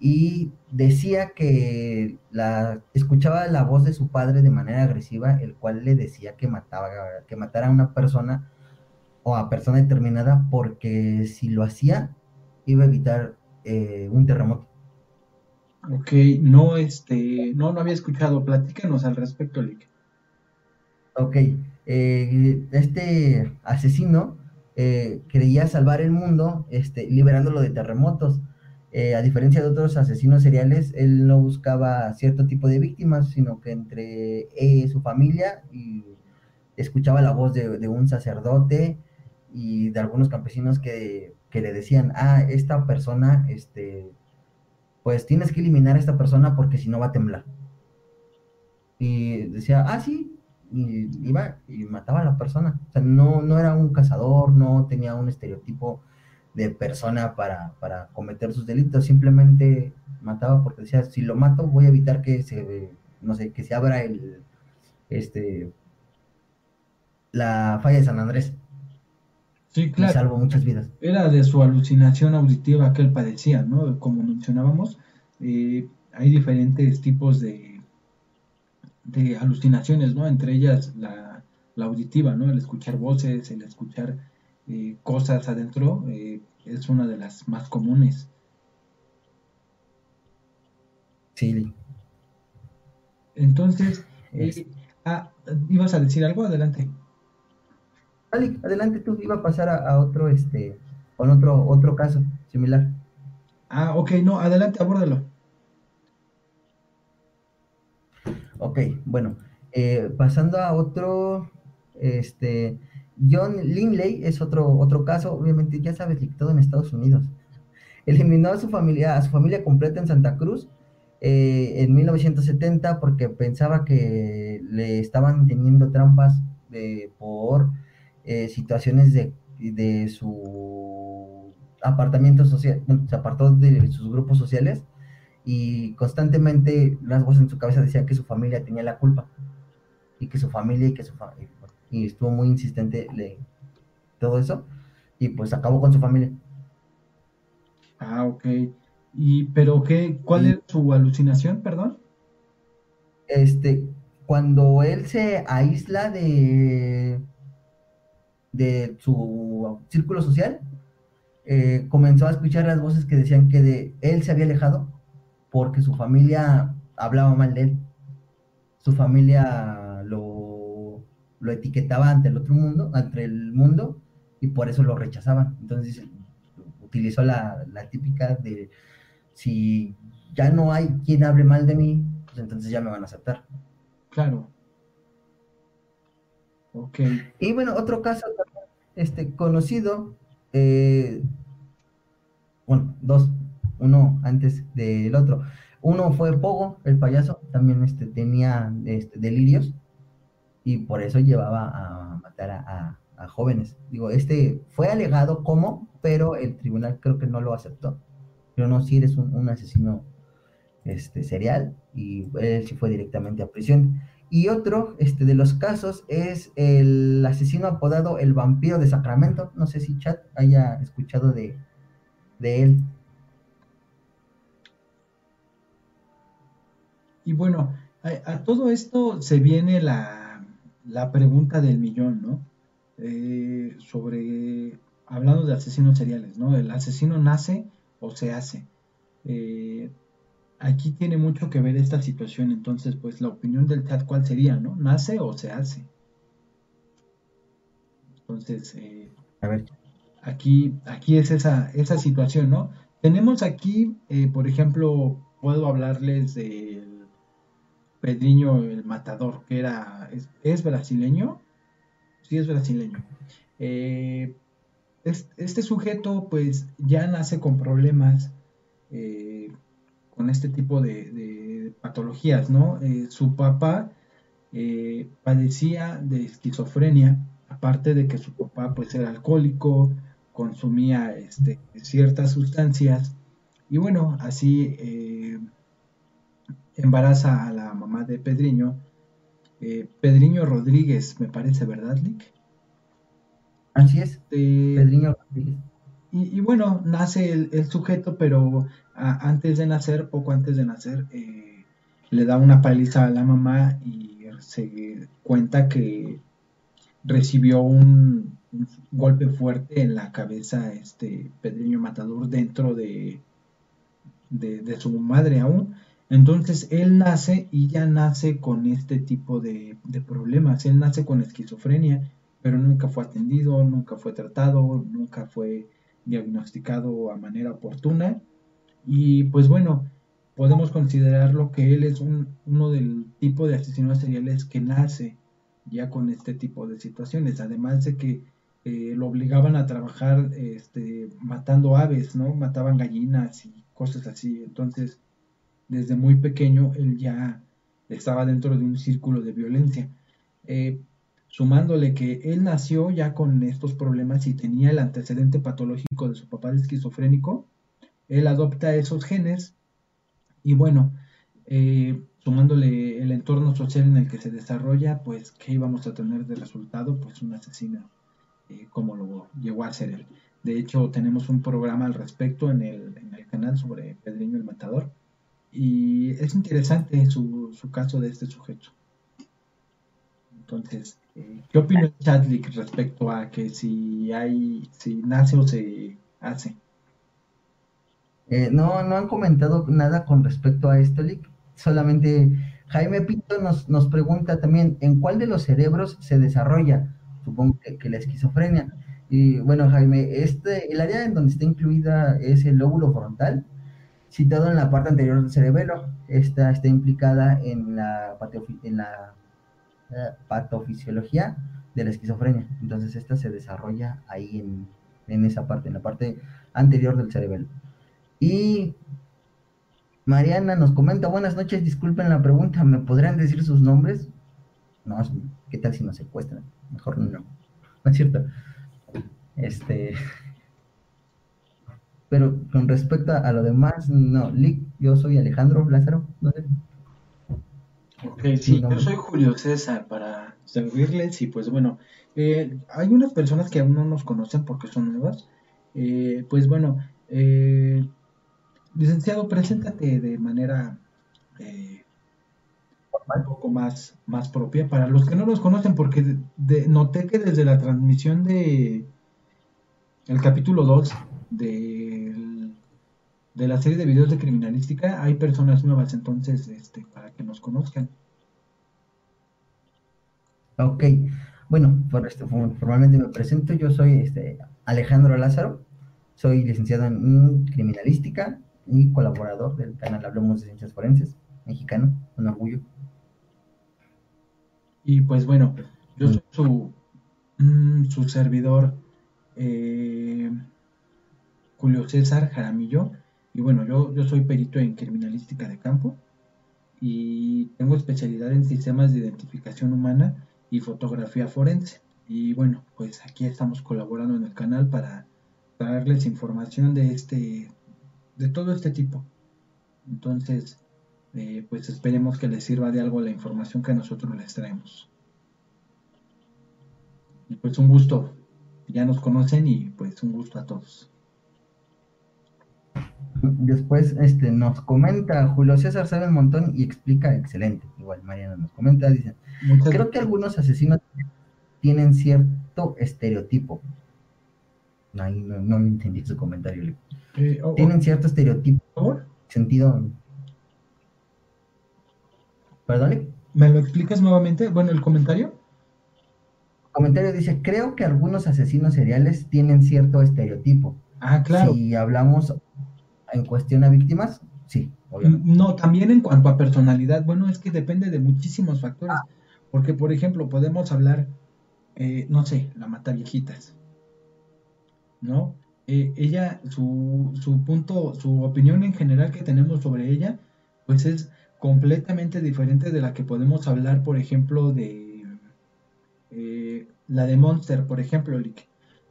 y decía que la, escuchaba la voz de su padre de manera agresiva, el cual le decía que, mataba, que matara a una persona o a persona determinada porque si lo hacía iba a evitar eh, un terremoto. Ok, no, este, no, no había escuchado, platícanos al respecto, Lick. Ok, eh, este asesino eh, creía salvar el mundo este, liberándolo de terremotos eh, a diferencia de otros asesinos seriales, él no buscaba cierto tipo de víctimas, sino que entre eh, su familia y escuchaba la voz de, un sacerdote y de algunos campesinos que, le decían, ah, esta persona, este, pues tienes que eliminar a esta persona porque si no va a temblar. Y decía, ah, sí, y iba y mataba a la persona. O sea, no, no era un cazador, no tenía un estereotipo de persona para, para cometer sus delitos, simplemente mataba porque decía, si lo mato voy a evitar que se, no sé, que se abra el, este, la falla de San Andrés. Sí, claro. Y salvo muchas vidas. Era de su alucinación auditiva que él padecía, ¿no? Como mencionábamos, eh, hay diferentes tipos de, de alucinaciones, ¿no? Entre ellas la, la auditiva, ¿no? El escuchar voces, el escuchar eh, cosas adentro eh, es una de las más comunes. Sí. Entonces, eh, ah, ibas a decir algo, adelante. adelante tú, iba a pasar a, otro, este, con otro, otro caso similar. Ah, ok, no, adelante, abórdalo. Ok, bueno, pasando a otro, este, John Linley es otro, otro caso, obviamente ya sabes, todo en Estados Unidos. Eliminó a su familia, a su familia completa en Santa Cruz eh, en 1970 porque pensaba que le estaban teniendo trampas por eh, situaciones de, de, su apartamiento social, se apartó de sus grupos sociales y constantemente las voces en su cabeza decían que su familia tenía la culpa y que su familia y que su familia y estuvo muy insistente de todo eso y pues acabó con su familia. Ah, ok. ¿Y pero qué, cuál es su alucinación, perdón? Este, cuando él se aísla de de su círculo social, eh, comenzó a escuchar las voces que decían que de él se había alejado porque su familia hablaba mal de él. Su familia lo etiquetaba ante el otro mundo, ante el mundo, y por eso lo rechazaban. Entonces utilizó la, típica de si ya no hay quien hable mal de mí, pues entonces ya me van a aceptar. Claro. Ok. Y bueno, otro caso este, conocido, eh, bueno, dos, uno antes del otro. Uno fue Pogo, el payaso, también este, tenía este, delirios y por eso llevaba a matar a, jóvenes. Digo, este fue alegado como, pero el tribunal creo que no lo aceptó. Pero no, si eres un, asesino este, serial y él sí fue directamente a prisión. Y otro este, de los casos es el asesino apodado el vampiro de Sacramento. No sé si Chat haya escuchado de, de él. Y bueno, a, todo esto se viene la, pregunta del millón, ¿no? Eh, sobre, hablando de asesinos seriales, ¿no? ¿El asesino nace o se hace? Eh, aquí tiene mucho que ver esta situación, entonces, pues la opinión del chat, ¿cuál sería, no? ¿Nace o se hace? Entonces, eh, a ver. Aquí, aquí es esa, esa situación, ¿no? Tenemos aquí, por ejemplo, puedo hablarles de Pedriño el Matador, que era, es, brasileño, sí es brasileño. Eh, este sujeto pues ya nace con problemas, eh, con este tipo de, patologías, ¿no? Eh, su papá padecía de esquizofrenia, aparte de que su papá pues era alcohólico, consumía este, ciertas sustancias, y bueno, así embaraza a la mamá de Pedriño, eh, Pedriño Rodríguez, me parece, ¿verdad, Lick? Así es, Pedriño Rodríguez. Y, bueno, nace el, sujeto, pero antes de nacer, poco antes de nacer, eh, le da una paliza a la mamá y se cuenta que recibió un, golpe fuerte en la cabeza este Pedriño Matador dentro de, de su madre aún entonces él nace y ya nace con este tipo de, problemas. Él nace con esquizofrenia, pero nunca fue atendido, nunca fue tratado, nunca fue diagnosticado a manera oportuna. Y pues bueno, podemos considerarlo que él es uno del tipo de asesinos seriales que nace ya con este tipo de situaciones. Además de que eh, lo obligaban a trabajar este, matando aves, ¿no? Mataban gallinas y cosas así. Entonces, desde muy pequeño él ya estaba dentro de un círculo de violencia. Eh, sumándole que él nació ya con estos problemas y tenía el antecedente patológico de su papá esquizofrénico, él adopta esos genes y bueno, eh, sumándole el entorno social en el que se desarrolla, pues ¿qué íbamos a tener de resultado? Pues un asesino, eh, como lo llegó a ser él. De hecho, tenemos un programa al respecto en el, en el canal sobre Pedriño el Matador. Y es interesante su, su caso de este sujeto. Entonces, eh, ¿qué opina Chadwick respecto a que si hay, si nace o se hace? Eh, no, no han comentado nada con respecto a esto, Lick. Solamente Jaime Pinto nos, nos pregunta también en cuál de los cerebros se desarrolla, supongo que, que, la esquizofrenia. Y bueno, Jaime, este, el área en donde está incluida es el lóbulo frontal, Citado en la parte anterior del cerebelo. Esta está implicada en la, en eh, patofisiología de la esquizofrenia. Entonces esta se desarrolla ahí en, esa parte, en la parte anterior del cerebelo. Y Mariana nos comenta, buenas noches, disculpen la pregunta, ¿me podrían decir sus nombres? No, ¿qué tal si nos secuestran? Mejor no. No es cierto. Este, pero con respecto a, lo demás, no. Lick, yo soy Alejandro Lázaro, no sé. Ok, sí, yo soy Julio César para servirles y pues bueno, eh, hay unas personas que aún no nos conocen porque son nuevas. Eh, pues bueno, eh, licenciado, preséntate de manera un poco más, más propia para los que no nos conocen porque noté que desde la transmisión de el capítulo 2 de de la serie de videos de criminalística hay personas nuevas, entonces, este, para que nos conozcan. Ok, bueno, por esto, formalmente me presento, yo soy este, Alejandro Lázaro, soy licenciado en criminalística y colaborador del canal Hablemos de Ciencias Forenses, mexicano, un orgullo. Y pues bueno, Yo soy su, mm, su servidor, eh, Julio César Jaramillo. Y bueno, yo, soy perito en criminalística de campo y tengo especialidad en sistemas de identificación humana y fotografía forense. Y bueno, pues aquí estamos colaborando en el canal para darles información de este, de todo este tipo. Entonces, eh, pues esperemos que les sirva de algo la información que nosotros les traemos. Y pues un gusto, ya nos conocen y pues un gusto a todos. Después este, nos comenta Julio César sabe un montón y explica excelente. Igual Mariana nos comenta, dice, creo que algunos asesinos tienen cierto estereotipo. Ahí no, no entendí su comentario. Eh, tienen cierto estereotipo. ¿Por? Sentido. ¿Perdón? ¿Me lo explicas nuevamente? Bueno, el comentario. El comentario dice, creo que algunos asesinos seriales tienen cierto estereotipo. Ah, claro. Si hablamos en cuestión a víctimas, sí. Obviamente. No, también en cuanto a personalidad, bueno, es que depende de muchísimos factores. Ah. Porque, por ejemplo, podemos hablar, eh, no sé, la mata viejitas. ¿No? Eh, ella, su, su punto, su opinión en general que tenemos sobre ella, pues es completamente diferente de la que podemos hablar, por ejemplo, de eh, la de Monster, por ejemplo,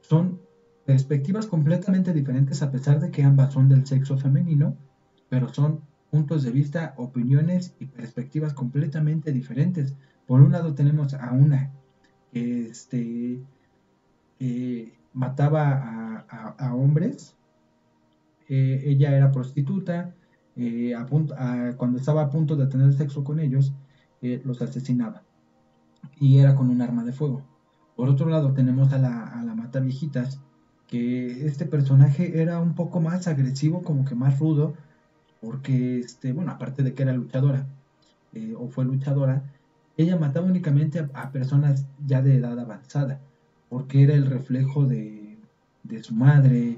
Son perspectivas completamente diferentes a pesar de que ambas son del sexo femenino, pero son puntos de vista, opiniones y perspectivas completamente diferentes. Por un lado tenemos a una que este, mataba a, hombres, eh, ella era prostituta, eh, cuando estaba a punto de tener sexo con ellos, eh, los asesinaba. Y era con un arma de fuego. Por otro lado tenemos a la, a la mata viejitas, que este personaje era un poco más agresivo, como que más rudo, porque, este, bueno, aparte de que era luchadora, eh, o fue luchadora, ella mataba únicamente a, personas ya de edad avanzada, porque era el reflejo de, de su madre,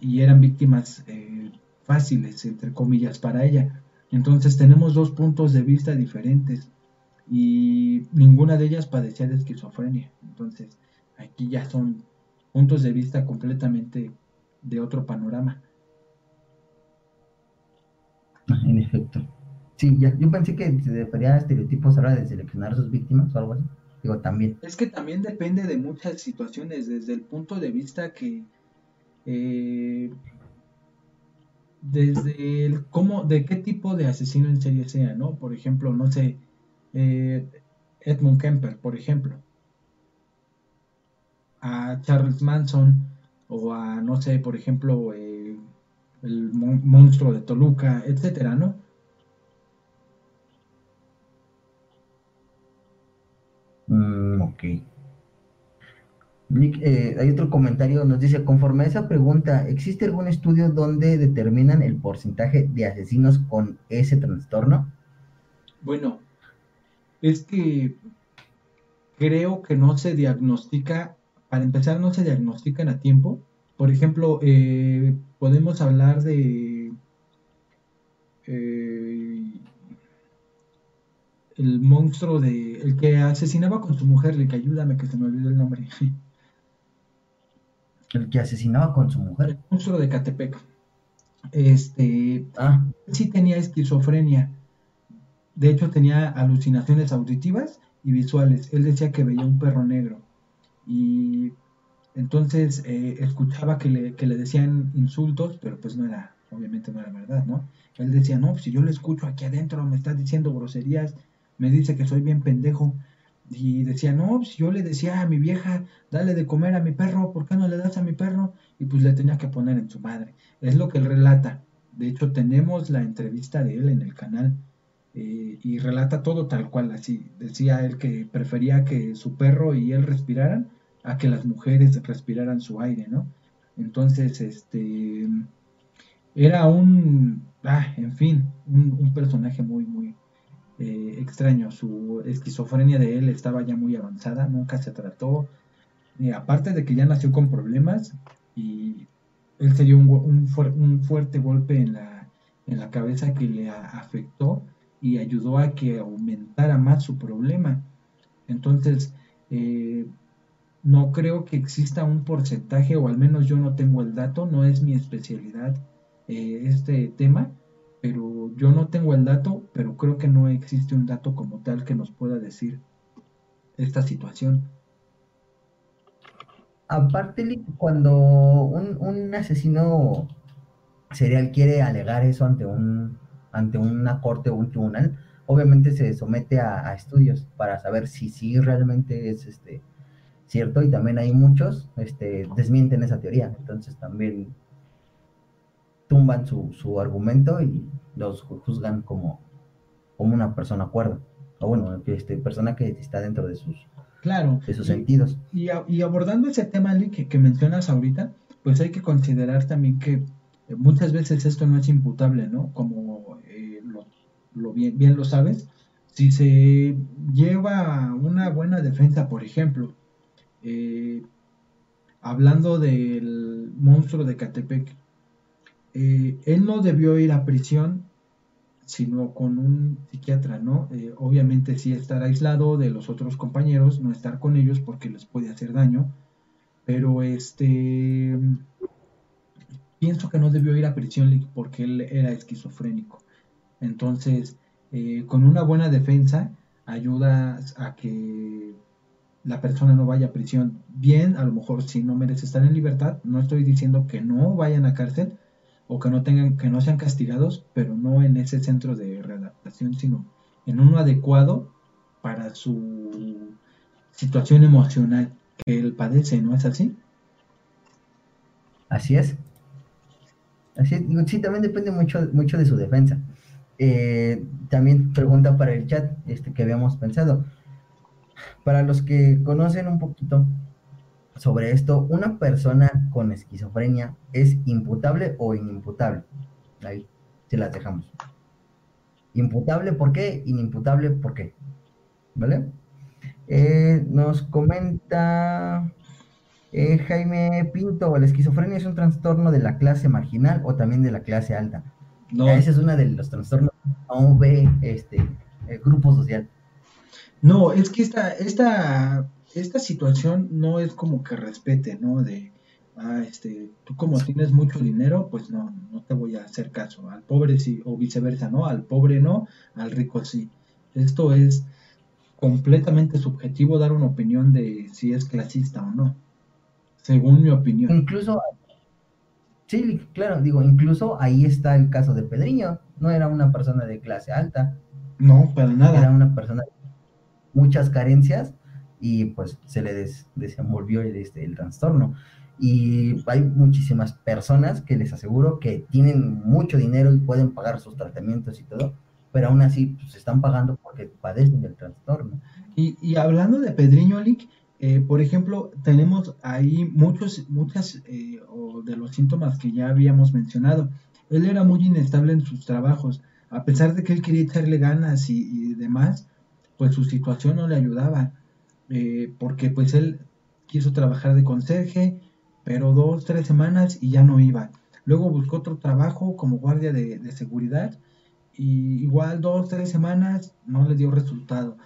y eran víctimas eh, fáciles, entre comillas, para ella. Entonces tenemos dos puntos de vista diferentes y ninguna de ellas padecía de esquizofrenia. Entonces aquí ya son puntos de vista completamente de otro panorama. En efecto. Sí, ya. Yo pensé que se refería a estereotipos ahora de seleccionar a sus víctimas o algo así. Digo, también. Es que también depende de muchas situaciones, desde el punto de vista que eh, desde el cómo, de qué tipo de asesino en serie sea, ¿no? Por ejemplo, no sé, eh, Edmund Kemper, por ejemplo a Charles Manson o a, no sé, por ejemplo, eh, el monstruo de Toluca, etcétera, ¿no? Mm, ok. Nick, eh, hay otro comentario, nos dice, conforme a esa pregunta, ¿existe algún estudio donde determinan el porcentaje de asesinos con ese trastorno? Bueno, es que creo que no se diagnostica para empezar, no se diagnostican a tiempo. Por ejemplo, eh, podemos hablar de eh, el monstruo de el que asesinaba con su mujer, el que ayúdame que se me olvidó el nombre. El que asesinaba con su mujer. El monstruo de Catepec. Este, ah. sí tenía esquizofrenia. De hecho, tenía alucinaciones auditivas y visuales. Él decía que veía un perro negro y entonces eh, escuchaba que le, que le decían insultos, pero pues no era, obviamente no era verdad, ¿no? Él decía, no, si yo le escucho aquí adentro, me está diciendo groserías, me dice que soy bien pendejo. Y decía, no, si yo le decía a mi vieja, dale de comer a mi perro, ¿por qué no le das a mi perro? Y pues le tenía que poner en su madre. Es lo que él relata. De hecho, tenemos la entrevista de él en el canal. Eh, y relata todo tal cual, así. Decía él que prefería que su perro y él respiraran a que las mujeres respiraran su aire, ¿no? Entonces, este, era un, ah, en fin, un, personaje muy, muy eh, extraño. Su esquizofrenia de él estaba ya muy avanzada, nunca se trató. aparte de que ya nació con problemas y él se dio un, un, fuerte golpe en la, en la cabeza que le afectó y ayudó a que aumentara más su problema. Entonces, Eh, no creo que exista un porcentaje, o al menos yo no tengo el dato, no es mi especialidad eh, este tema, pero yo no tengo el dato, pero creo que no existe un dato como tal que nos pueda decir esta situación. Aparte, cuando un, asesino serial quiere alegar eso ante un ante una corte o un tribunal, obviamente se somete a, estudios para saber si sí realmente es este cierto y también hay muchos este desmienten esa teoría, entonces también tumban su, su argumento y los juzgan como, como una persona cuerda, o bueno, este, persona que está dentro de sus, claro, de sus sentidos. Y, y, abordando ese tema, que, que mencionas ahorita, pues hay que considerar también que muchas veces esto no es imputable, ¿no? Como eh, lo, bien, bien, lo sabes, si se lleva una buena defensa, por ejemplo, eh, hablando del monstruo de Catepec, eh, él no debió ir a prisión sino con un psiquiatra, ¿no? Eh, obviamente sí estar aislado de los otros compañeros, no estar con ellos porque les puede hacer daño, pero este pienso que no debió ir a prisión porque él era esquizofrénico. Entonces, con una buena defensa ayuda a que la persona no vaya a prisión. Bien, a lo mejor si no merece estar en libertad, no estoy diciendo que no vayan a cárcel, o que no tengan, que no sean castigados, pero no en ese centro de readaptación, sino en uno adecuado para su situación emocional que él padece, ¿no es así? Así es. Así sí, también depende mucho, mucho de su defensa. Eh, también pregunta para el chat este, que habíamos pensado. Para los que conocen un poquito sobre esto, ¿una persona con esquizofrenia es imputable o inimputable? Ahí se las dejamos. Imputable, ¿por qué? Inimputable, ¿por qué? ¿Vale? Eh, nos comenta eh, Jaime Pinto, ¿la esquizofrenia es un trastorno de la clase marginal o también de la clase alta? No. Ese es uno de los trastornos no ve este, el grupo social. No, es que esta, esta esta situación no es como que respete, ¿no? De, ah, este, tú como tienes mucho dinero, pues no, no te voy a hacer caso. Al pobre sí, o viceversa, ¿no? Al pobre no, al rico sí. Esto es completamente subjetivo dar una opinión de si es clasista o no, según mi opinión. Incluso, sí, claro, digo, incluso ahí está el caso de Pedriño, no era una persona de clase alta. No, para nada. Era una persona de muchas carencias y pues se le desenvolvió el, este, el trastorno. Y hay muchísimas personas que les aseguro que tienen mucho dinero y pueden pagar sus tratamientos y todo, pero aún así pues, están pagando porque padecen del trastorno. Y, y hablando de Pedriño Lick, eh, por ejemplo, tenemos ahí muchos, muchas eh, de los síntomas que ya habíamos mencionado. Él era muy inestable en sus trabajos, a pesar de que él quería echarle ganas y demás, pues su situación no le ayudaba. Eh, porque pues él quiso trabajar de conserje, pero dos, tres semanas y ya no iba. Luego buscó otro trabajo como guardia de, seguridad y igual dos, tres semanas no le dio resultado.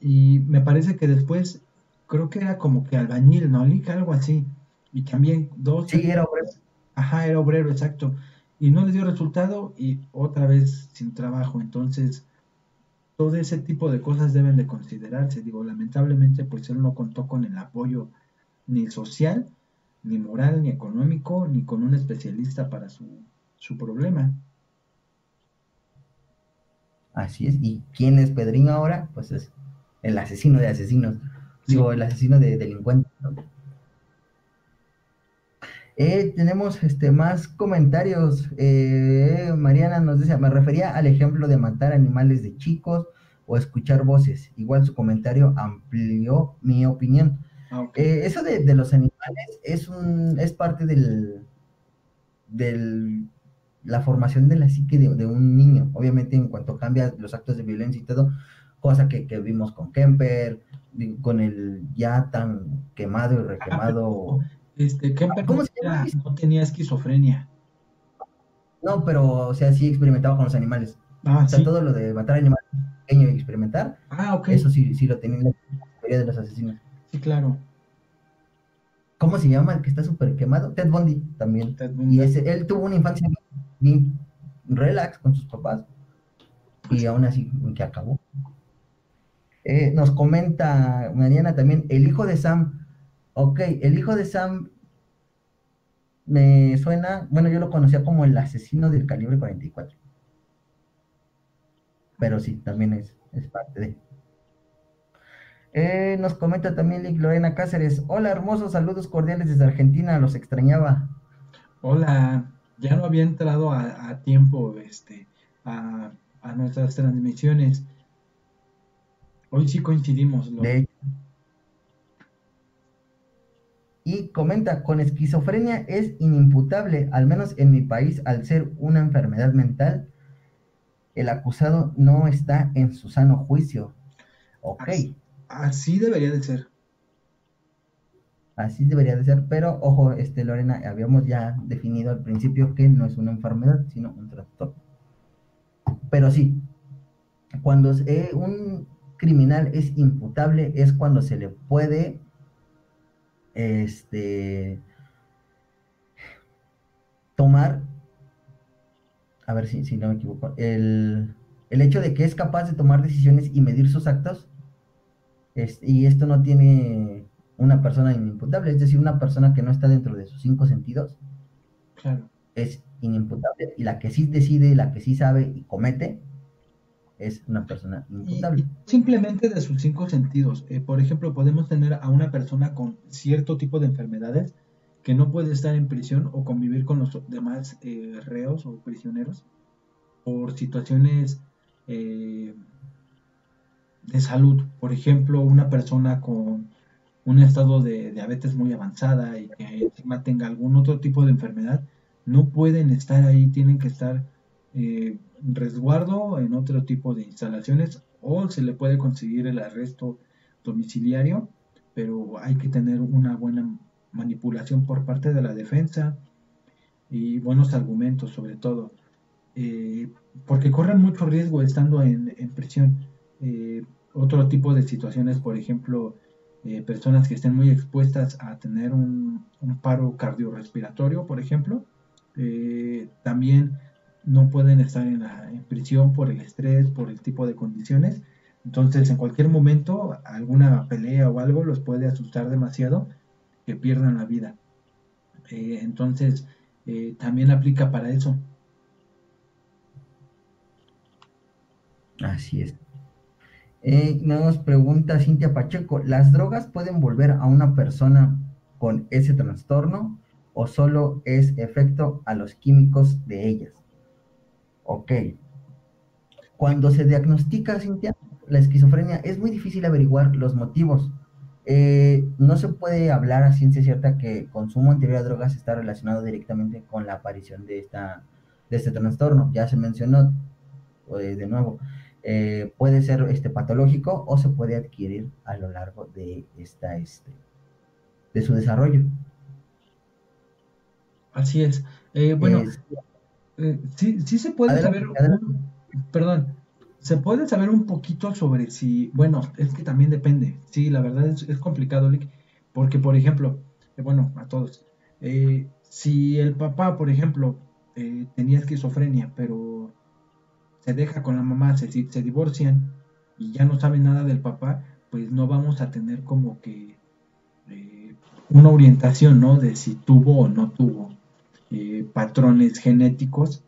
Y me parece que después, creo que era como que albañil, ¿no? Algo así. Y también dos... Sí, era obrero. Ajá, era obrero, exacto. Y no le dio resultado y otra vez sin trabajo. Entonces, todo ese tipo de cosas deben de considerarse. Digo, lamentablemente, pues él no contó con el apoyo ni social, ni moral, ni económico, ni con un especialista para su, problema. Así es. ¿Y quién es Pedrinho ahora? Pues es el asesino de asesinos. Digo, el asesino de delincuentes. Eh, tenemos este, más comentarios. Eh, Mariana nos dice, me refería al ejemplo de matar animales de chicos o escuchar voces. Igual su comentario amplió mi opinión. Ah, eh, eso de, los animales es, un, es parte del, del la formación de la psique de, un niño. Obviamente en cuanto cambia los actos de violencia y todo, cosa que, vimos con Kemper, con el ya tan quemado y requemado este, ¿Cómo no tenía esquizofrenia. No, pero, o sea, sí experimentaba con los animales. Ah, o sea, todo lo de matar animales pequeño y experimentar. Ah, ok. Eso sí, sí lo tenía la mayoría de los asesinos. Sí, claro. ¿Cómo se llama el que está súper quemado? Ted Bundy también. Y ese, él tuvo una infancia bien relax con sus papás. Y aún así, que acabó. Eh, nos comenta Mariana también, el hijo de Sam. Ok, el hijo de Sam me suena, bueno, yo lo conocía como el asesino del calibre 44. Pero sí, también es, es parte de. Eh, nos comenta también Lorena Cáceres. Hola, hermosos, saludos cordiales desde Argentina, los extrañaba. Hola, ya no había entrado a, tiempo este, a, nuestras transmisiones. Hoy sí coincidimos. Y comenta, con esquizofrenia es inimputable, al menos en mi país, al ser una enfermedad mental, el acusado no está en su sano juicio. Ok. Así debería de ser. Así debería de ser, pero ojo, este Lorena, habíamos ya definido al principio que no es una enfermedad, sino un trastorno. Pero sí, cuando eh, un criminal es imputable es cuando se le puede este tomar a ver si, si no me equivoco el, el hecho de que es capaz de tomar decisiones y medir sus actos y esto no tiene una persona inimputable, es decir, una persona que no está dentro de sus cinco sentidos es inimputable y la que sí decide, la que sí sabe y comete es una persona simplemente de sus cinco sentidos. Eh, por ejemplo, podemos tener a una persona con cierto tipo de enfermedades que no puede estar en prisión o convivir con los demás eh, reos o prisioneros por situaciones eh, de salud. Por ejemplo, una persona con un estado de diabetes muy avanzada y que encima tenga algún otro tipo de enfermedad, no pueden estar ahí, tienen que estar eh, resguardo en otro tipo de instalaciones o se le puede conseguir el arresto domiciliario, pero hay que tener una buena manipulación por parte de la defensa y buenos argumentos sobre todo, eh, porque corren mucho riesgo estando en, prisión. Eh, otro tipo de situaciones, por ejemplo, eh, personas que estén muy expuestas a tener un, paro cardiorrespiratorio, por ejemplo, también no pueden estar en, la, prisión por el estrés, por el tipo de condiciones. Entonces, en cualquier momento, alguna pelea o algo los puede asustar demasiado que pierdan la vida. entonces, también aplica para eso. Así es. Eh, nos pregunta Cintia Pacheco, ¿las drogas pueden volver a una persona con ese trastorno o solo es efecto a los químicos de ellas? Ok. Cuando se diagnostica, Cintia, la esquizofrenia, es muy difícil averiguar los motivos. Eh, no se puede hablar a ciencia cierta que consumo anterior a drogas está relacionado directamente con la aparición de, esta, de este trastorno. Ya se mencionó eh, de nuevo. Eh, puede ser este, patológico o se puede adquirir a lo largo de, esta, este, de su desarrollo. Así es. Bueno, eh, sí, sí se puede saber, perdón, se puede saber un poquito sobre si, bueno, es que también depende. Sí, la verdad es, es complicado, porque por ejemplo, bueno, a todos, si el papá, por ejemplo, tenía esquizofrenia, pero se deja con la mamá, se, se divorcian y ya no saben nada del papá, pues no vamos a tener como que eh, una orientación, ¿no? De si tuvo o no tuvo eh, patrones genéticos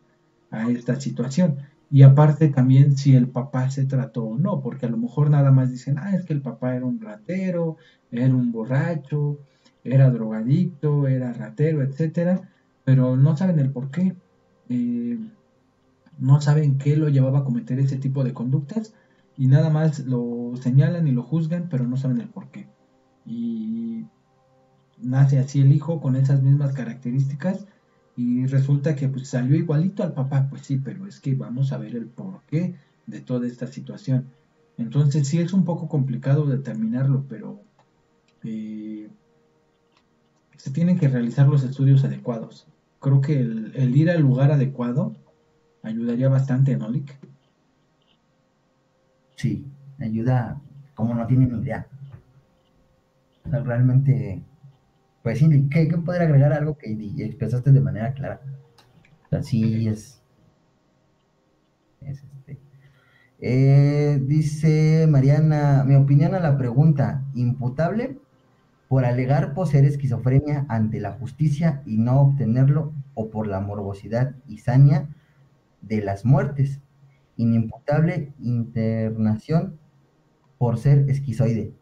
a esta situación. Y aparte también si el papá se trató o no, porque a lo mejor nada más dicen, ah, es que el papá era un ratero, era un borracho, era drogadicto, era ratero, etcétera, pero no saben el por qué. Eh, no saben qué lo llevaba a cometer ese tipo de conductas y nada más lo señalan y lo juzgan, pero no saben el por qué. Y nace así el hijo con esas mismas características y resulta que pues, salió igualito al papá, pues sí, pero es que vamos a ver el porqué de toda esta situación. Entonces sí es un poco complicado determinarlo, pero eh, se tienen que realizar los estudios adecuados. Creo que el ir al lugar adecuado ayudaría bastante, ¿no, Lick? Sí, ayuda como no tienen idea. realmente, pues sí, ¿qué, qué poder agregar algo que expresaste de manera clara? Así es. Es este. Eh, dice Mariana, mi opinión a la pregunta, imputable por alegar poseer esquizofrenia ante la justicia y no obtenerlo, o por la morbosidad y saña de las muertes, inimputable internación por ser esquizoide.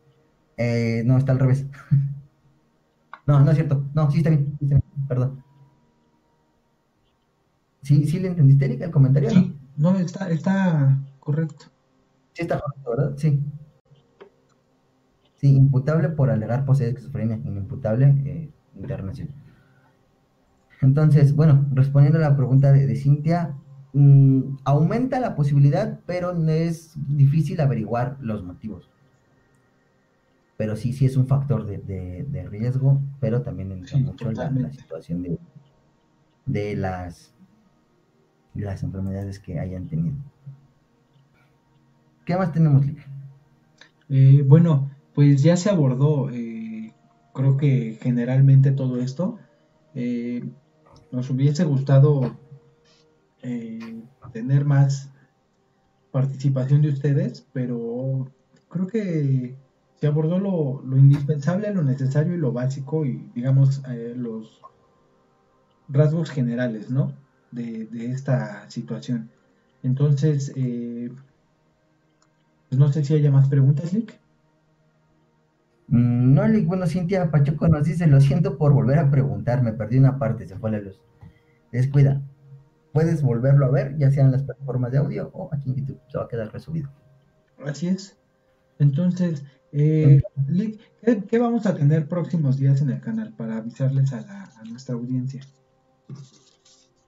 Eh, no, está al revés. no, no es cierto. No, sí está bien, sí está bien. perdón. ¿Sí, ¿Sí le entendiste, Erika, el comentario? Sí, no, está, está correcto. Sí está correcto, ¿verdad? Sí. Sí, imputable por alegar poseer esquizofrenia, inimputable eh, internación. Entonces, bueno, respondiendo a la pregunta de, Cintia, mm, aumenta la posibilidad, pero no es difícil averiguar los motivos. Pero sí, sí es un factor de, riesgo, pero también entra mucho la, la, situación de, de las las enfermedades que hayan tenido. ¿Qué más tenemos, Lick? Eh, bueno, pues ya se abordó, eh, creo que generalmente todo esto. Eh, nos hubiese gustado tener más participación de ustedes, pero creo que se abordó lo, lo indispensable, lo necesario y lo básico y digamos los rasgos generales, ¿no? de, esta situación. Entonces, eh, pues no sé si haya más preguntas, Lick. Mm, no, Lick, bueno, Cintia Pachuco nos dice, lo siento por volver a preguntar, me perdí una parte, se fue la luz. Descuida, puedes volverlo a ver, ya sea en las plataformas de audio o aquí en YouTube, se va a quedar resubido. Así es. Entonces, eh, Lick, ¿qué, vamos a tener próximos días en el canal para avisarles a, la, a nuestra audiencia?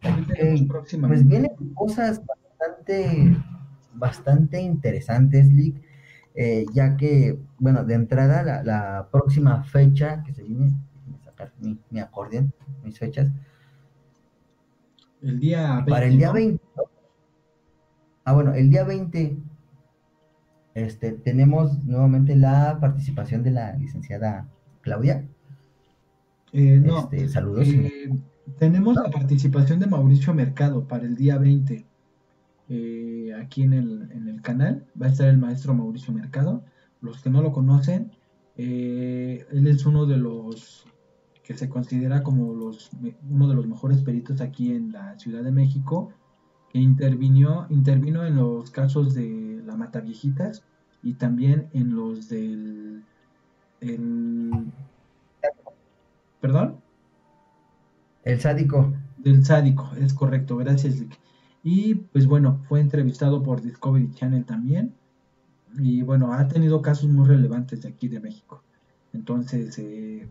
pues vienen cosas bastante, bastante interesantes, Lick, eh, ya que, bueno, de entrada, la, próxima fecha que se viene, sacar mi, mi acordeón, mis fechas. El día 20. Para el día 20. Ah, bueno, el día 20 este, tenemos nuevamente la participación de la licenciada Claudia. Eh, no, este, saludos. Eh, tenemos la participación de Mauricio Mercado para el día 20. Eh, aquí en el, canal va a estar el maestro Mauricio Mercado. Los que no lo conocen, eh, él es uno de los que se considera como los, uno de los mejores peritos aquí en la Ciudad de México, que intervino, intervino en los casos de la Mata Viejitas y también en los del... ¿Perdón? El sádico. Del sádico, es correcto, gracias. Y pues bueno, fue entrevistado por Discovery Channel también. Y bueno, ha tenido casos muy relevantes de aquí de México. Entonces, eh,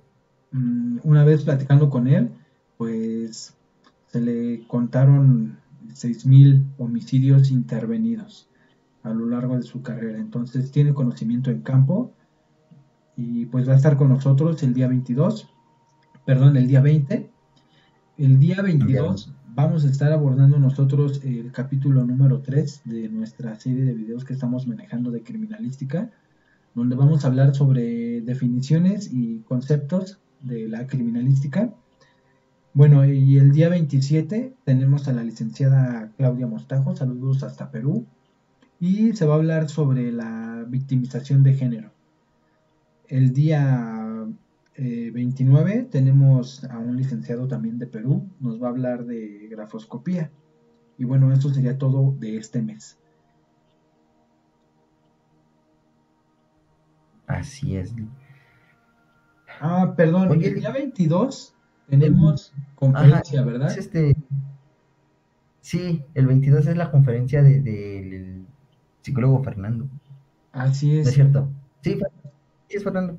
mm, una vez platicando con él, pues se le contaron 6.000 homicidios intervenidos a lo largo de su carrera. Entonces tiene conocimiento en campo y pues va a estar con nosotros el día 22, perdón, el día 20 el día 22 vamos a estar abordando nosotros el capítulo número 3 de nuestra serie de videos que estamos manejando de criminalística, donde vamos a hablar sobre definiciones y conceptos de la criminalística. Bueno, y el día 27 tenemos a la licenciada Claudia Mostajo, saludos hasta Perú, y se va a hablar sobre la victimización de género. El día 29 eh, tenemos a un licenciado también de Perú, nos va a hablar de grafoscopía. Y bueno, esto sería todo de este mes. Así es. Ah, perdón, el día 22 tenemos conferencia, ¿verdad? este... Sí, el 22 es la conferencia del psicólogo Fernando. Así es. Es cierto. Sí, sí es Fernando.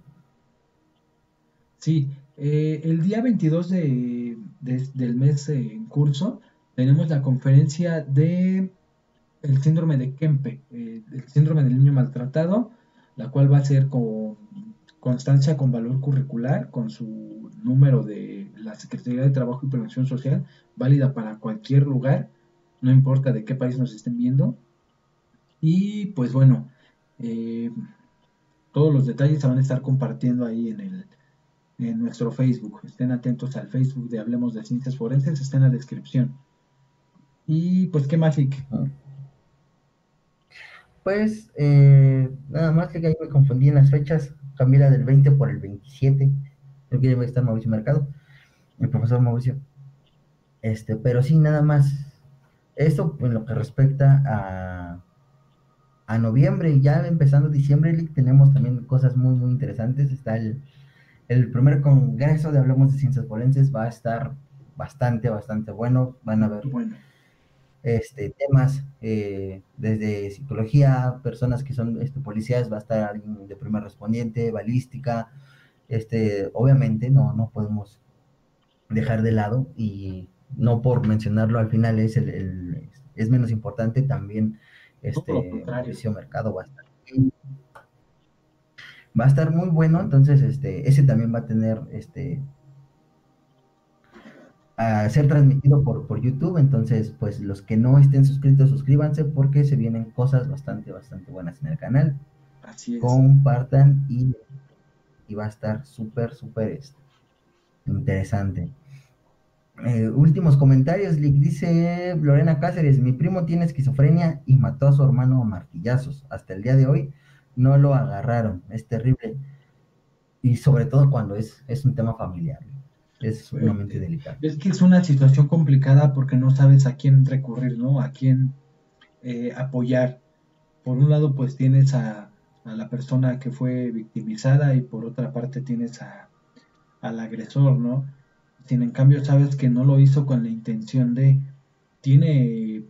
Sí, eh, el día 22 de, del mes en curso tenemos la conferencia de el síndrome de Kempe, eh, el síndrome del niño maltratado, la cual va a ser con constancia con valor curricular, con su número de la Secretaría de Trabajo y Prevención Social, válida para cualquier lugar, no importa de qué país nos estén viendo. Y pues bueno, eh, todos los detalles se van a estar compartiendo ahí en, el, en nuestro Facebook. Estén atentos al Facebook de Hablemos de Ciencias Forenses, está en la descripción. Y pues, ¿qué más, Lick? Pues, eh, nada más que ahí me confundí en las fechas, cambié la del 20 por el 27, creo que a estar Mauricio Mercado, el profesor Mauricio. Este, pero sí, nada más. Esto en lo que respecta a, a noviembre, ya empezando diciembre, tenemos también cosas muy, muy interesantes. Está el, el primer congreso de Hablemos de Ciencias Forenses, va a estar bastante, bastante bueno. Van a ver bueno este, temas eh, desde psicología, personas que son este, policías, va a estar alguien de primer respondiente, balística, este, obviamente no, no podemos dejar de lado y no por mencionarlo al final es el, es menos importante también este precio mercado va a estar va a estar muy bueno entonces este ese también va a tener este a ser transmitido por, por YouTube. Entonces, pues los que no estén suscritos, suscríbanse porque se vienen cosas bastante, bastante buenas en el canal. Así es. Compartan y, y va a estar súper, súper este, interesante. Eh, últimos comentarios, dice Lorena Cáceres, mi primo tiene esquizofrenia y mató a su hermano a martillazos. Hasta el día de hoy no lo agarraron, es terrible. Y sobre todo cuando es, es un tema familiar es sumamente delicado. Es que es una situación complicada porque no sabes a quién recurrir, ¿no? A quién eh, apoyar. Por un lado, pues tienes a, la persona que fue victimizada y por otra parte tienes a, al agresor, ¿no? Sin en cambio sabes que no lo hizo con la intención de... Tiene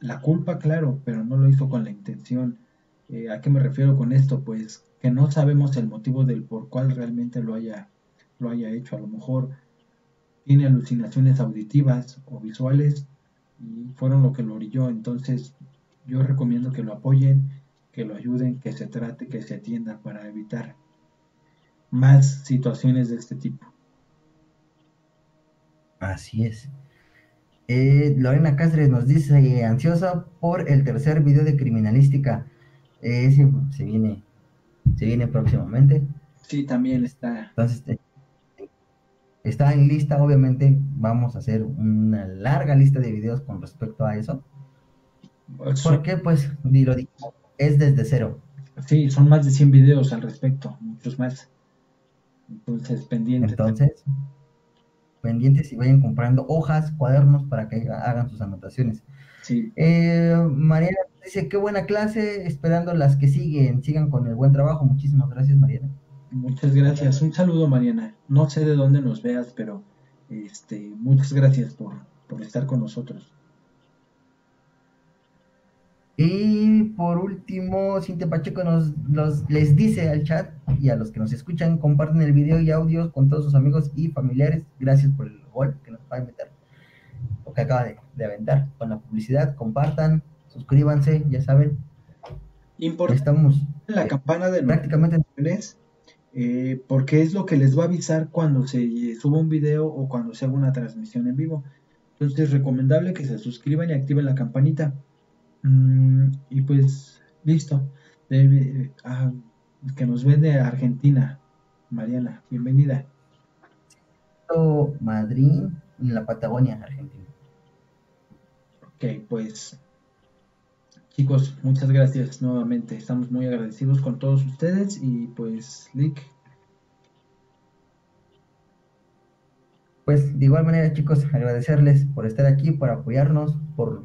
la culpa, claro, pero no lo hizo con la intención. Eh, ¿A qué me refiero con esto? Pues que no sabemos el motivo del por cual realmente lo haya lo haya hecho. A lo mejor tiene alucinaciones auditivas o visuales y fueron lo que lo orilló. Entonces yo recomiendo que lo apoyen, que lo ayuden, que se trate, que se atienda para evitar más situaciones de este tipo. Así es. Eh, Lorena Cáceres nos dice, ansiosa por el tercer video de criminalística. Eh, se viene, se viene próximamente. Sí, también está. Entonces, Está en lista, obviamente vamos a hacer una larga lista de videos con respecto a eso. Porque pues, lo digo, es desde cero. Sí, son más de 100 videos al respecto, muchos más. Entonces, pendientes. Entonces, pendientes y vayan comprando hojas, cuadernos para que hagan sus anotaciones. Sí. Eh, Mariana dice, qué buena clase, esperando las que siguen, sigan con el buen trabajo. Muchísimas gracias, Mariana. Muchas gracias. Un saludo, Mariana. No sé de dónde nos veas, pero este, muchas gracias por, estar con nosotros. Y por último, Cintia Pacheco nos, les dice al chat y a los que nos escuchan, comparten el video y audios con todos sus amigos y familiares. Gracias por el gol que nos va a meter, lo que acaba de, aventar con la publicidad. Compartan, suscríbanse, ya saben. Importante. Estamos la campana de prácticamente eh, porque es lo que les va a avisar cuando se suba un video o cuando se haga una transmisión en vivo. Entonces es recomendable que se suscriban y activen la campanita. Mm, y pues listo. Ah, que nos ven Argentina. Mariana, bienvenida. Madrid, en la Patagonia, Argentina. Ok, pues Chicos, muchas gracias nuevamente. Estamos muy agradecidos con todos ustedes y pues, Lick. Pues de igual manera, chicos, agradecerles por estar aquí, por apoyarnos, por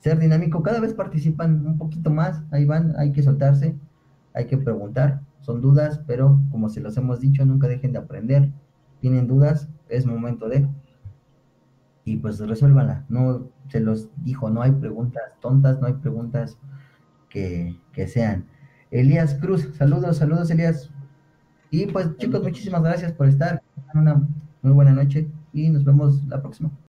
ser dinámico. Cada vez participan un poquito más. Ahí van, hay que soltarse, hay que preguntar. Son dudas, pero como se los hemos dicho, nunca dejen de aprender. Tienen dudas, es momento de y pues resuélvanla. No se los dijo, no hay preguntas tontas, no hay preguntas que, sean. Elías Cruz, saludos, saludos Elías. Y pues chicos, muchísimas gracias por estar. Una muy buena noche y nos vemos la próxima.